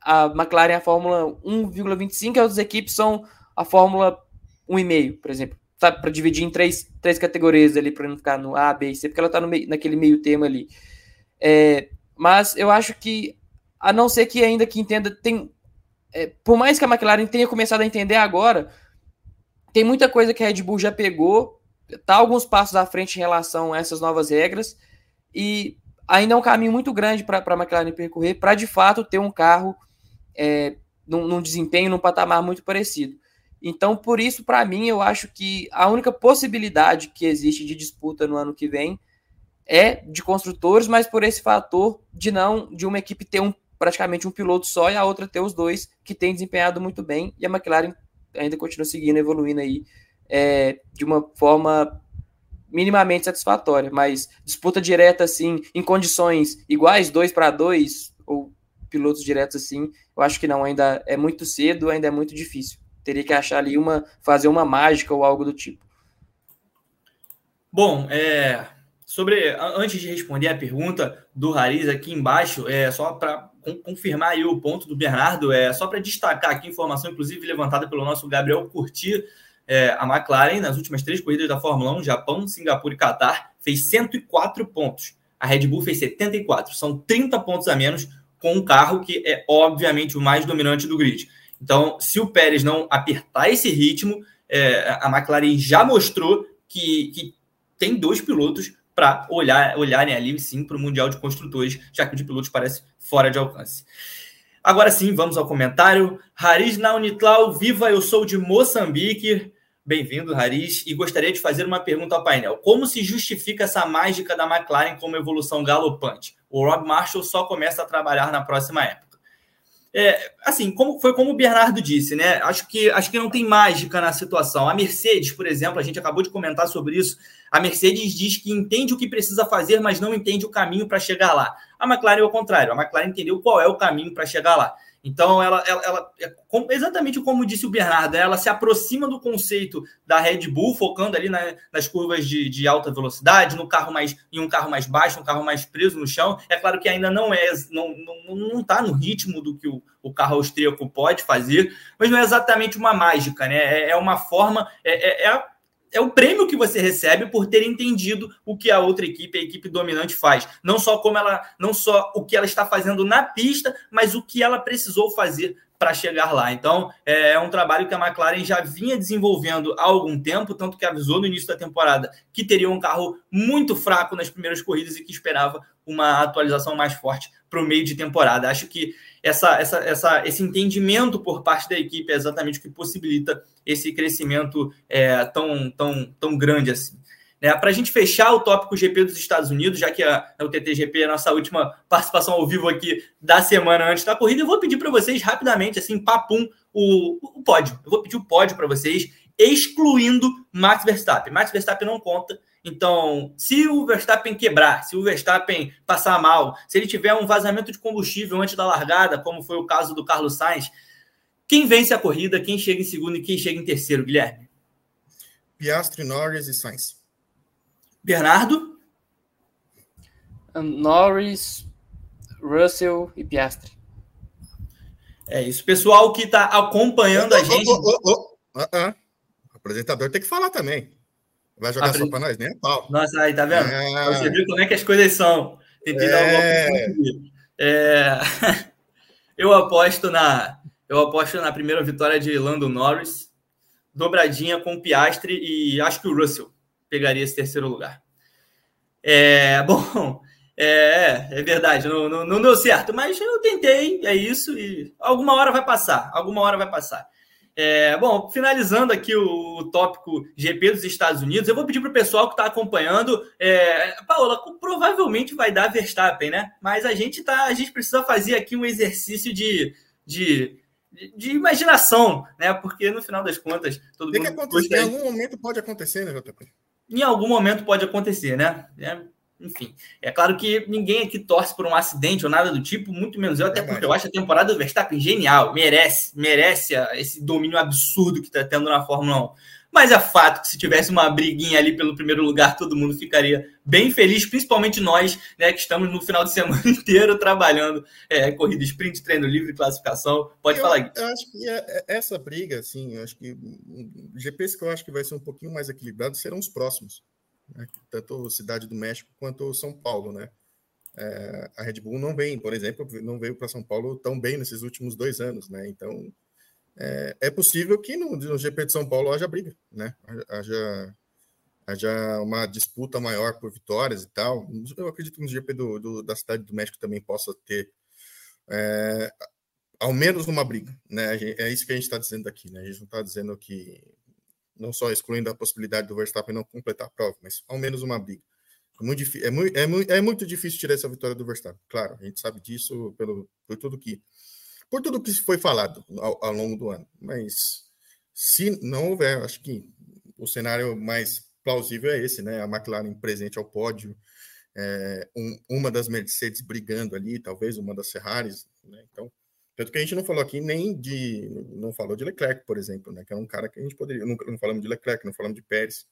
a McLaren é a Fórmula 1,25 e as outras equipes são a Fórmula 1,5, por exemplo. Tá, para dividir em três, três categorias ali, para não ficar no A, B e C, porque ela está naquele meio tema ali. É, mas eu acho que, a não ser que ainda que entenda, tem. É, por mais que a McLaren tenha começado a entender agora, tem muita coisa que a Red Bull já pegou, tá alguns passos à frente em relação a essas novas regras, e ainda é um caminho muito grande para a McLaren percorrer para de fato ter um carro é, num, num desempenho, num patamar muito parecido. Então, por isso, para mim, eu acho que a única possibilidade que existe de disputa no ano que vem é de construtores, mas por esse fator de não de uma equipe ter um praticamente um piloto só e a outra ter os dois que tem desempenhado muito bem e a McLaren ainda continua seguindo, evoluindo aí é, de uma forma minimamente satisfatória, mas disputa direta assim, em condições iguais, dois para dois ou pilotos diretos assim, eu acho que não, ainda é muito cedo, ainda é muito difícil. Teria que achar ali uma, fazer uma mágica ou algo do tipo. Bom, é, sobre antes de responder a pergunta do Rariz aqui embaixo, é só para confirmar aí o ponto do Bernardo, é só para destacar aqui informação, inclusive levantada pelo nosso Gabriel Curti, é, a McLaren nas últimas três corridas da Fórmula 1, Japão, Singapura e Catar, fez 104 pontos. A Red Bull fez 74, são 30 pontos a menos com um carro que é obviamente o mais dominante do grid. Então, se o Pérez não apertar esse ritmo, é, a McLaren já mostrou que, que tem dois pilotos para olhar, olharem ali sim para o Mundial de Construtores, já que o de pilotos parece fora de alcance. Agora sim, vamos ao comentário. Haris Naunitlau, viva, eu sou de Moçambique. Bem-vindo, Haris, e gostaria de fazer uma pergunta ao painel. Como se justifica essa mágica da McLaren como evolução galopante? O Rob Marshall só começa a trabalhar na próxima época. É, assim, como foi como o Bernardo disse, né? Acho que acho que não tem mágica na situação. A Mercedes, por exemplo, a gente acabou de comentar sobre isso. A Mercedes diz que entende o que precisa fazer, mas não entende o caminho para chegar lá. A McLaren é o contrário. A McLaren entendeu qual é o caminho para chegar lá. Então, ela, ela, ela é exatamente como disse o Bernardo, ela se aproxima do conceito da Red Bull, focando ali na, nas curvas de, de, alta velocidade, no carro mais em um carro mais baixo, um carro mais preso no chão. É claro que ainda não é, não não, não está no ritmo do que o, o carro austríaco pode fazer, mas não é exatamente uma mágica, né? É, é uma forma, é, é, é é o prêmio que você recebe por ter entendido o que a outra equipe, a equipe dominante faz. Não só como ela, não só o que ela está fazendo na pista, mas o que ela precisou fazer para chegar lá. Então, é, é um trabalho que a McLaren já vinha desenvolvendo há algum tempo, tanto que avisou no início da temporada que teria um carro muito fraco nas primeiras corridas e que esperava uma atualização mais forte para o meio de temporada. Acho que essa, essa, essa, esse entendimento por parte da equipe é exatamente o que possibilita esse crescimento é, tão, tão, tão grande assim. Né, Para a gente fechar o tópico GP dos Estados Unidos, já que a, o TTGP é a nossa última participação ao vivo aqui da semana antes da corrida, eu vou pedir para vocês rapidamente, assim, papum, o, o pódio. Eu vou pedir o pódio para vocês, excluindo Max Verstappen. Max Verstappen não conta, então, se o Verstappen quebrar, se o Verstappen passar mal, se ele tiver um vazamento de combustível antes da largada, como foi o caso do Carlos Sainz, quem vence a corrida, quem chega em segundo e quem chega em terceiro, Guilherme? Piastri, Norris e Sainz. Bernardo? Norris, Russell e Piastri. É isso. Pessoal que está acompanhando a gente. Oh, oh, oh, uh -uh. O apresentador tem que falar também. Vai jogar Apre... só para nós? Nem a pau. Nossa, aí, tá vendo? É... Você viu como é que as coisas são. Tentei é... dar uma é... Eu aposto na. Eu aposto na primeira vitória de Lando Norris, dobradinha com o Piastre e acho que o Russell pegaria esse terceiro lugar. É, bom, é, é verdade, não, não, não deu certo, mas eu tentei, é isso, e alguma hora vai passar, alguma hora vai passar. É, bom, finalizando aqui o, o, tópico GP dos Estados Unidos, eu vou pedir para o pessoal que está acompanhando. É, Paola, provavelmente vai dar Verstappen, né? Mas a gente tá, a gente precisa fazer aqui um exercício de, de, de imaginação, né? Porque no final das contas, todo Tem mundo. Que acontecer, Em algum momento pode acontecer, né, JP? Em algum momento pode acontecer, né? É, enfim, é claro que ninguém aqui torce por um acidente ou nada do tipo, muito menos eu, até porque eu acho a temporada do Verstappen genial, merece, merece esse domínio absurdo que está tendo na Fórmula 1. Mas é fato que se tivesse uma briguinha ali pelo primeiro lugar, todo mundo ficaria bem feliz, principalmente nós, né, que estamos no final de semana inteiro trabalhando é, corrida sprint, treino livre, classificação. Pode eu, falar, Gui. Eu acho que é, é, essa briga, assim, eu acho que GPs que eu acho que vai ser um pouquinho mais equilibrado serão os próximos né? tanto Cidade do México quanto São Paulo, né? É, a Red Bull não vem, por exemplo, não veio para São Paulo tão bem nesses últimos dois anos, né? Então é, é possível que no, no, GP de São Paulo haja briga, né? Haja, haja uma disputa maior por vitórias e tal. Eu acredito que no GP do, do, da Cidade do México também possa ter é, ao menos uma briga, né? É isso que a gente está dizendo aqui, né? A gente não está dizendo que não só excluindo a possibilidade do Verstappen não completar a prova, mas ao menos uma briga. É muito, é muito, é muito, é muito difícil tirar essa vitória do Verstappen. Claro, a gente sabe disso pelo, por tudo que por tudo que foi falado ao, ao longo do ano. Mas se não houver, acho que o cenário mais plausível é esse, né? A McLaren presente ao pódio, é, um, uma das Mercedes brigando ali, talvez uma das Ferraris, né? Então tanto que a gente não falou aqui nem de. Não falou de Leclerc, por exemplo, né? Que é um cara que a gente poderia. Não, não falamos de Leclerc, não falamos de Pérez.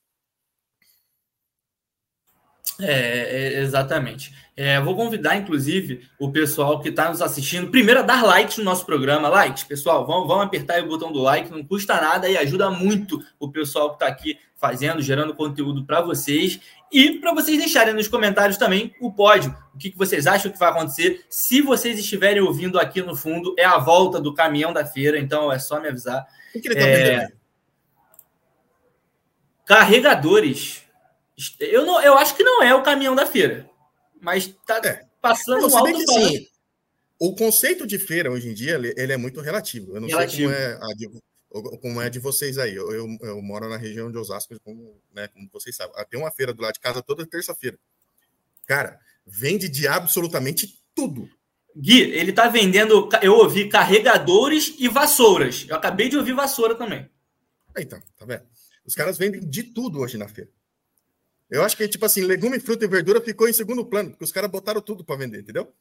É, é exatamente. É, vou convidar, inclusive, o pessoal que está nos assistindo, primeiro a dar like no nosso programa. Likes, pessoal, vamos, vamos apertar o botão do like, não custa nada e ajuda muito o pessoal que está aqui fazendo, gerando conteúdo para vocês. E para vocês deixarem nos comentários também o pódio. O que, que vocês acham que vai acontecer? Se vocês estiverem ouvindo aqui no fundo, é a volta do caminhão da feira, então é só me avisar. O que ele está é... Carregadores. Eu, não, eu acho que não é o caminhão da feira mas está é. passando não, alto sim, O conceito de feira hoje em dia ele, ele é muito relativo. Eu não relativo. sei como é, de, como é de vocês aí. Eu, eu, eu, moro na região de Osasco, como, né, como vocês sabem. Ah, tem uma feira do lado de casa toda terça-feira. Cara, vende de absolutamente tudo. Gui, ele tá vendendo, eu ouvi carregadores e vassouras. Eu acabei de ouvir vassoura também. Então, tá vendo? Os caras vendem de tudo hoje na feira. Eu acho que, tipo assim, legume, fruta e verdura ficou em segundo plano, porque os caras botaram tudo para vender, entendeu?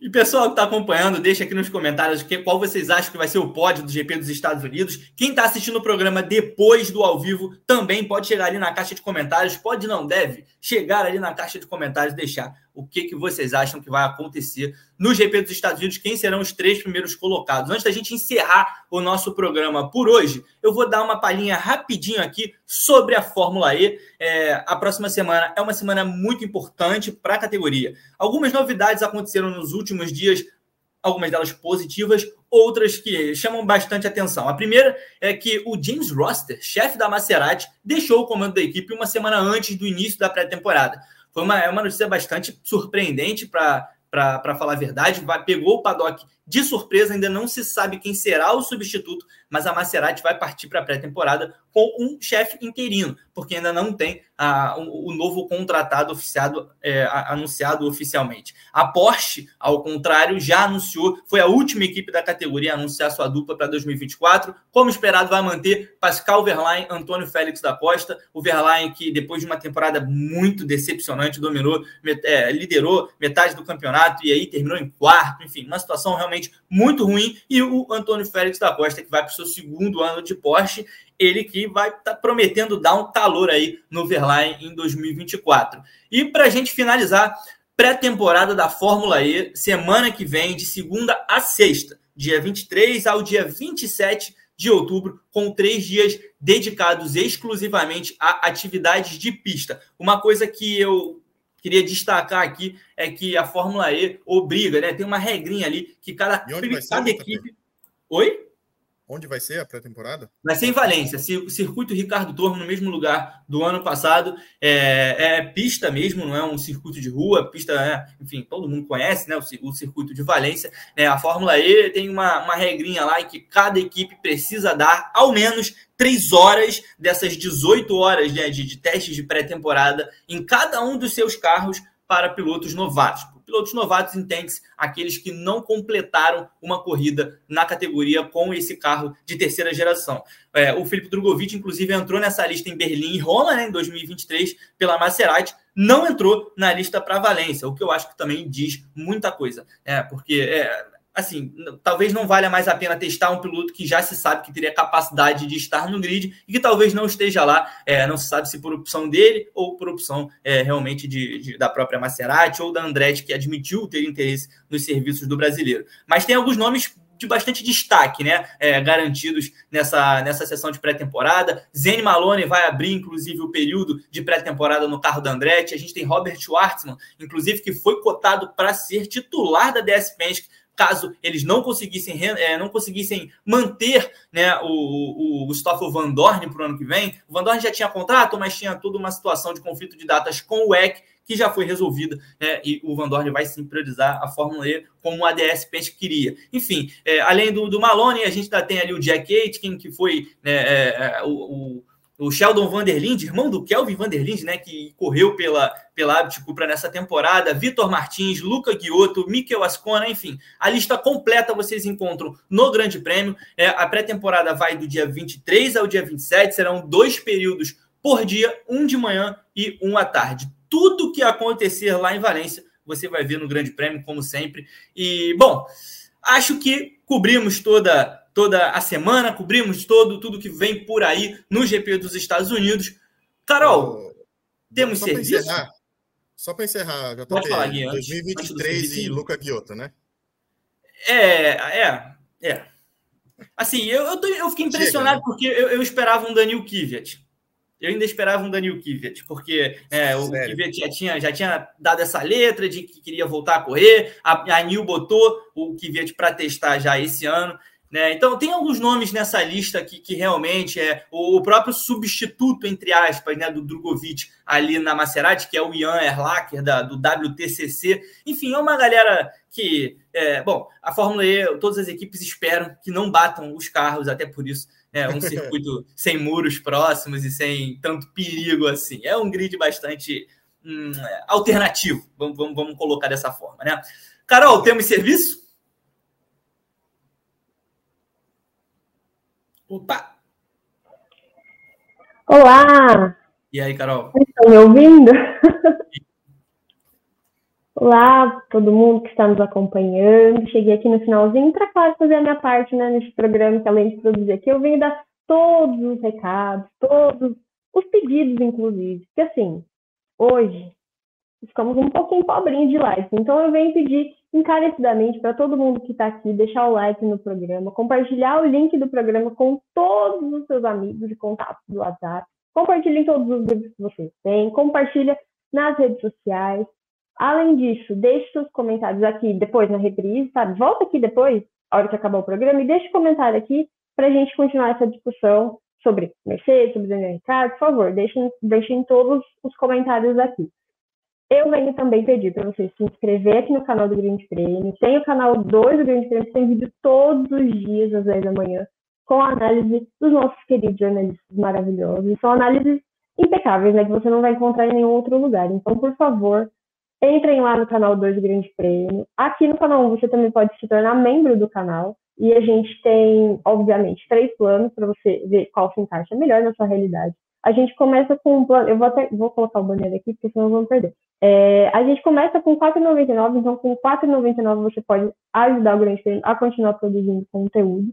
E pessoal que está acompanhando, deixa aqui nos comentários que, qual vocês acham que vai ser o pódio do GP dos Estados Unidos. Quem está assistindo o programa depois do ao vivo também pode chegar ali na caixa de comentários. Pode não, deve chegar ali na caixa de comentários deixar o que, que vocês acham que vai acontecer no GP dos Estados Unidos, quem serão os três primeiros colocados. Antes da gente encerrar o nosso programa por hoje, eu vou dar uma palhinha rapidinho aqui sobre a Fórmula E. É, a próxima semana é uma semana muito importante para a categoria. Algumas novidades aconteceram nos últimos dias, algumas delas positivas, outras que chamam bastante atenção. A primeira é que o James Roster, chefe da Maserati, deixou o comando da equipe uma semana antes do início da pré-temporada. Foi uma, é uma notícia bastante surpreendente para falar a verdade. Vai, pegou o paddock de surpresa, ainda não se sabe quem será o substituto, mas a Maserati vai partir para a pré-temporada com um chefe interino, porque ainda não tem a, o, o, novo contratado oficiado, é, anunciado oficialmente. A Porsche, ao contrário, já anunciou, foi a última equipe da categoria a anunciar sua dupla para 2024. Como esperado, vai manter Pascal Verlaine, Antônio Félix da Costa. O Verlaine, que depois de uma temporada muito decepcionante, dominou, é, liderou metade do campeonato e aí terminou em quarto. Enfim, uma situação realmente muito ruim. E o Antônio Félix da Costa, que vai para o seu segundo ano de Porsche, ele que vai estar tá prometendo dar um calor aí no Verlaine em 2024. E para a gente finalizar, pré-temporada da Fórmula E, semana que vem, de segunda a sexta, dia 23 ao dia 27 de outubro, com três dias dedicados exclusivamente a atividades de pista. Uma coisa que eu queria destacar aqui é que a Fórmula E obriga, né? Tem uma regrinha ali que cada, cada equipe. Oi? Onde vai ser a pré-temporada? Vai ser em Valência, circuito Ricardo Tormo, no mesmo lugar do ano passado. É, é, pista mesmo, não é um circuito de rua, pista, é, enfim, todo mundo conhece, né? O, o circuito de Valência. Né, a Fórmula E tem uma, uma regrinha lá que cada equipe precisa dar ao menos três horas dessas 18 horas né, de, de testes de pré-temporada em cada um dos seus carros para pilotos novatos pilotos novatos entende-se aqueles que não completaram uma corrida na categoria com esse carro de terceira geração. É, o Felipe Drogovic, inclusive, entrou nessa lista em Berlim e Roma, né, em 2023, pela Maserati, não entrou na lista para Valência, o que eu acho que também diz muita coisa, é, porque é, assim, talvez não valha mais a pena testar um piloto que já se sabe que teria capacidade de estar no grid e que talvez não esteja lá, é, não se sabe se por opção dele ou por opção é, realmente de, de, da própria Maserati ou da Andretti, que admitiu ter interesse nos serviços do brasileiro. Mas tem alguns nomes de bastante destaque, né? É, garantidos nessa, nessa sessão de pré-temporada. Zane Malone vai abrir, inclusive, o período de pré-temporada no carro da Andretti. A gente tem Robert Schwartzman, inclusive, que foi cotado para ser titular da DS Penske caso eles não conseguissem, é, não conseguissem manter né, o, o, o Stoffel Van Dorn para o ano que vem. O Van Dorn já tinha contrato, mas tinha toda uma situação de conflito de datas com o EC que já foi resolvida, né, e o Van Dorn vai sim priorizar a Fórmula E como o ADS Penske queria. Enfim, é, além do, do Malone, a gente ainda tem ali o Jack Aitken, que foi né, é, é o, o o Sheldon Vanderlinde, irmão do Kelvin Vanderlinde, né, que correu pela, pela Abt Cupra nessa temporada, Vitor Martins, Luca Guiotto, Mikel Ascona, enfim, a lista completa vocês encontram no Grande Prêmio. É, a pré-temporada vai do dia 23 ao dia 27, serão dois períodos por dia, um de manhã e um à tarde. Tudo que acontecer lá em Valência, você vai ver no Grande Prêmio, como sempre. E, bom, acho que cobrimos toda toda a semana, cobrimos todo tudo que vem por aí no GP dos Estados Unidos. Carol. Temos só serviço? Encerrar, só para encerrar, já Pode falar, Gui, 2023 antes e Luca Guiota, né? É, é, é. Assim, eu, eu, tô, eu fiquei impressionado Chega, né? porque eu, eu, esperava um Daniel Kivet. Eu ainda esperava um Daniel Kivet, porque é, o Kivet já tinha, já tinha dado essa letra de que queria voltar a correr. A, a Nil botou o Kivet para testar já esse ano. Né? Então, tem alguns nomes nessa lista que, que realmente é o próprio substituto, entre aspas, né, do Drogovic ali na Maserati, que é o Ian Erlacher, da, do WTCC. Enfim, é uma galera que, é, bom, a Fórmula E, todas as equipes esperam que não batam os carros, até por isso é um circuito sem muros próximos e sem tanto perigo assim. É um grid bastante hum, alternativo, vamos, vamos, vamos colocar dessa forma, né? Carol, temos serviço? Opa! Olá! E aí, Carol? Estão me ouvindo? Olá, todo mundo que está nos acompanhando. Cheguei aqui no finalzinho para claro, fazer a minha parte né, nesse programa, que além de produzir aqui, eu venho dar todos os recados, todos os pedidos, inclusive. Porque assim, hoje ficamos um pouquinho pobrinho de likes, então eu venho pedir encarecidamente para todo mundo que está aqui, deixar o like no programa, compartilhar o link do programa com todos os seus amigos e contatos do WhatsApp, compartilhe em todos os grupos que vocês têm, compartilha nas redes sociais. Além disso, deixe seus comentários aqui depois na reprise, sabe? Volta aqui depois, a hora que acabar o programa, e deixe um comentário aqui para a gente continuar essa discussão sobre Mercedes, sobre Daniel Ricardo. Por favor, deixem, deixem todos os comentários aqui. Eu venho também pedir para vocês se inscrever aqui no canal do Grande Prêmio. Tem o canal 2 do Grande Prêmio, que tem vídeo todos os dias, às 10 da manhã, com análise dos nossos queridos jornalistas maravilhosos. São análises impecáveis, né? Que você não vai encontrar em nenhum outro lugar. Então, por favor, entrem lá no canal 2 do Grande Prêmio. Aqui no canal 1 você também pode se tornar membro do canal. E a gente tem, obviamente, três planos para você ver qual se encaixa melhor na sua realidade. A gente começa com um plano. Eu vou até vou colocar o banner aqui, porque senão vamos perder. É, a gente começa com 4,99, então com 4,99 você pode ajudar o Grande Prêmio a continuar produzindo conteúdo.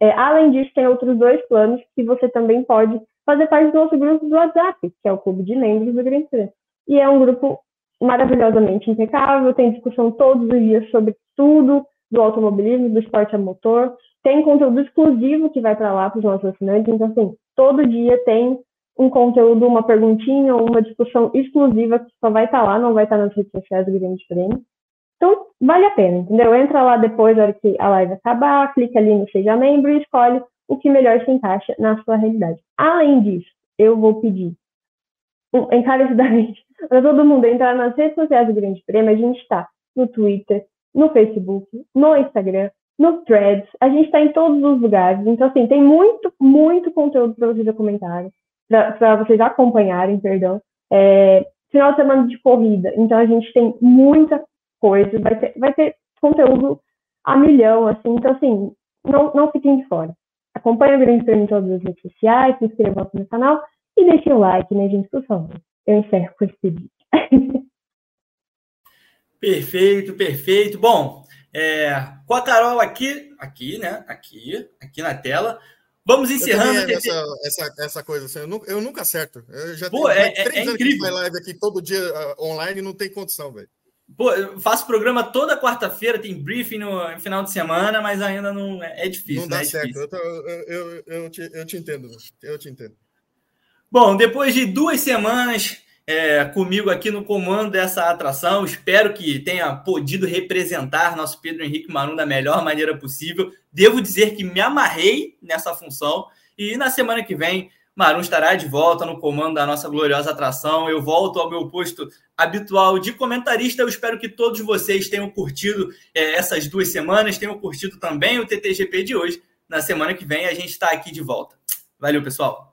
É, além disso, tem outros dois planos que você também pode fazer parte do nosso grupo do WhatsApp, que é o Clube de Membros do Grande Prêmio. E é um grupo maravilhosamente impecável, tem discussão todos os dias sobre tudo do automobilismo, do esporte a motor. Tem conteúdo exclusivo que vai para lá para os nossos assinantes. Então, assim, todo dia tem um conteúdo, uma perguntinha uma discussão exclusiva que só vai estar tá lá, não vai estar tá nas redes sociais do Grande Prêmio. Então, vale a pena, entendeu? Entra lá depois, na hora que a live acabar, clica ali no Seja Membro e escolhe o que melhor se encaixa na sua realidade. Além disso, eu vou pedir encarecidamente para todo mundo entrar nas redes sociais do Grande Prêmio. A gente está no Twitter, no Facebook, no Instagram, no Threads. A gente está em todos os lugares. Então, assim, tem muito, muito conteúdo para vocês comentarem para vocês acompanharem, perdão. É, final de semana de corrida, então a gente tem muita coisa, vai ter, vai ter conteúdo a milhão, assim, então assim, não, não fiquem de fora. Acompanhe o Grande Prêmio em todas as redes sociais, se inscrevam aqui no canal e deixem o like, né, gente, por favor. Eu encerro com esse pedido. Perfeito, perfeito. Bom, é, com a Carol aqui, aqui, né? Aqui, aqui na tela. Vamos encerrando. essa, essa, essa coisa assim, eu, nunca, eu nunca acerto. Eu já Pô, tenho é, três é, é anos incrível. que live aqui todo dia uh, online não tem condição, velho. Pô, eu faço programa toda quarta-feira, tem briefing no final de semana, mas ainda não é, é difícil. Não dá né? é certo. Eu, eu, eu, eu, te, eu te entendo, eu te entendo. Bom, depois de duas semanas é, comigo aqui no comando dessa atração. Espero que tenha podido representar nosso Pedro Henrique Marum da melhor maneira possível. Devo dizer que me amarrei nessa função e na semana que vem Marum estará de volta no comando da nossa gloriosa atração. Eu volto ao meu posto habitual de comentarista. Eu espero que todos vocês tenham curtido é, essas duas semanas, tenham curtido também o TTGP de hoje. Na semana que vem a gente está aqui de volta. Valeu, pessoal!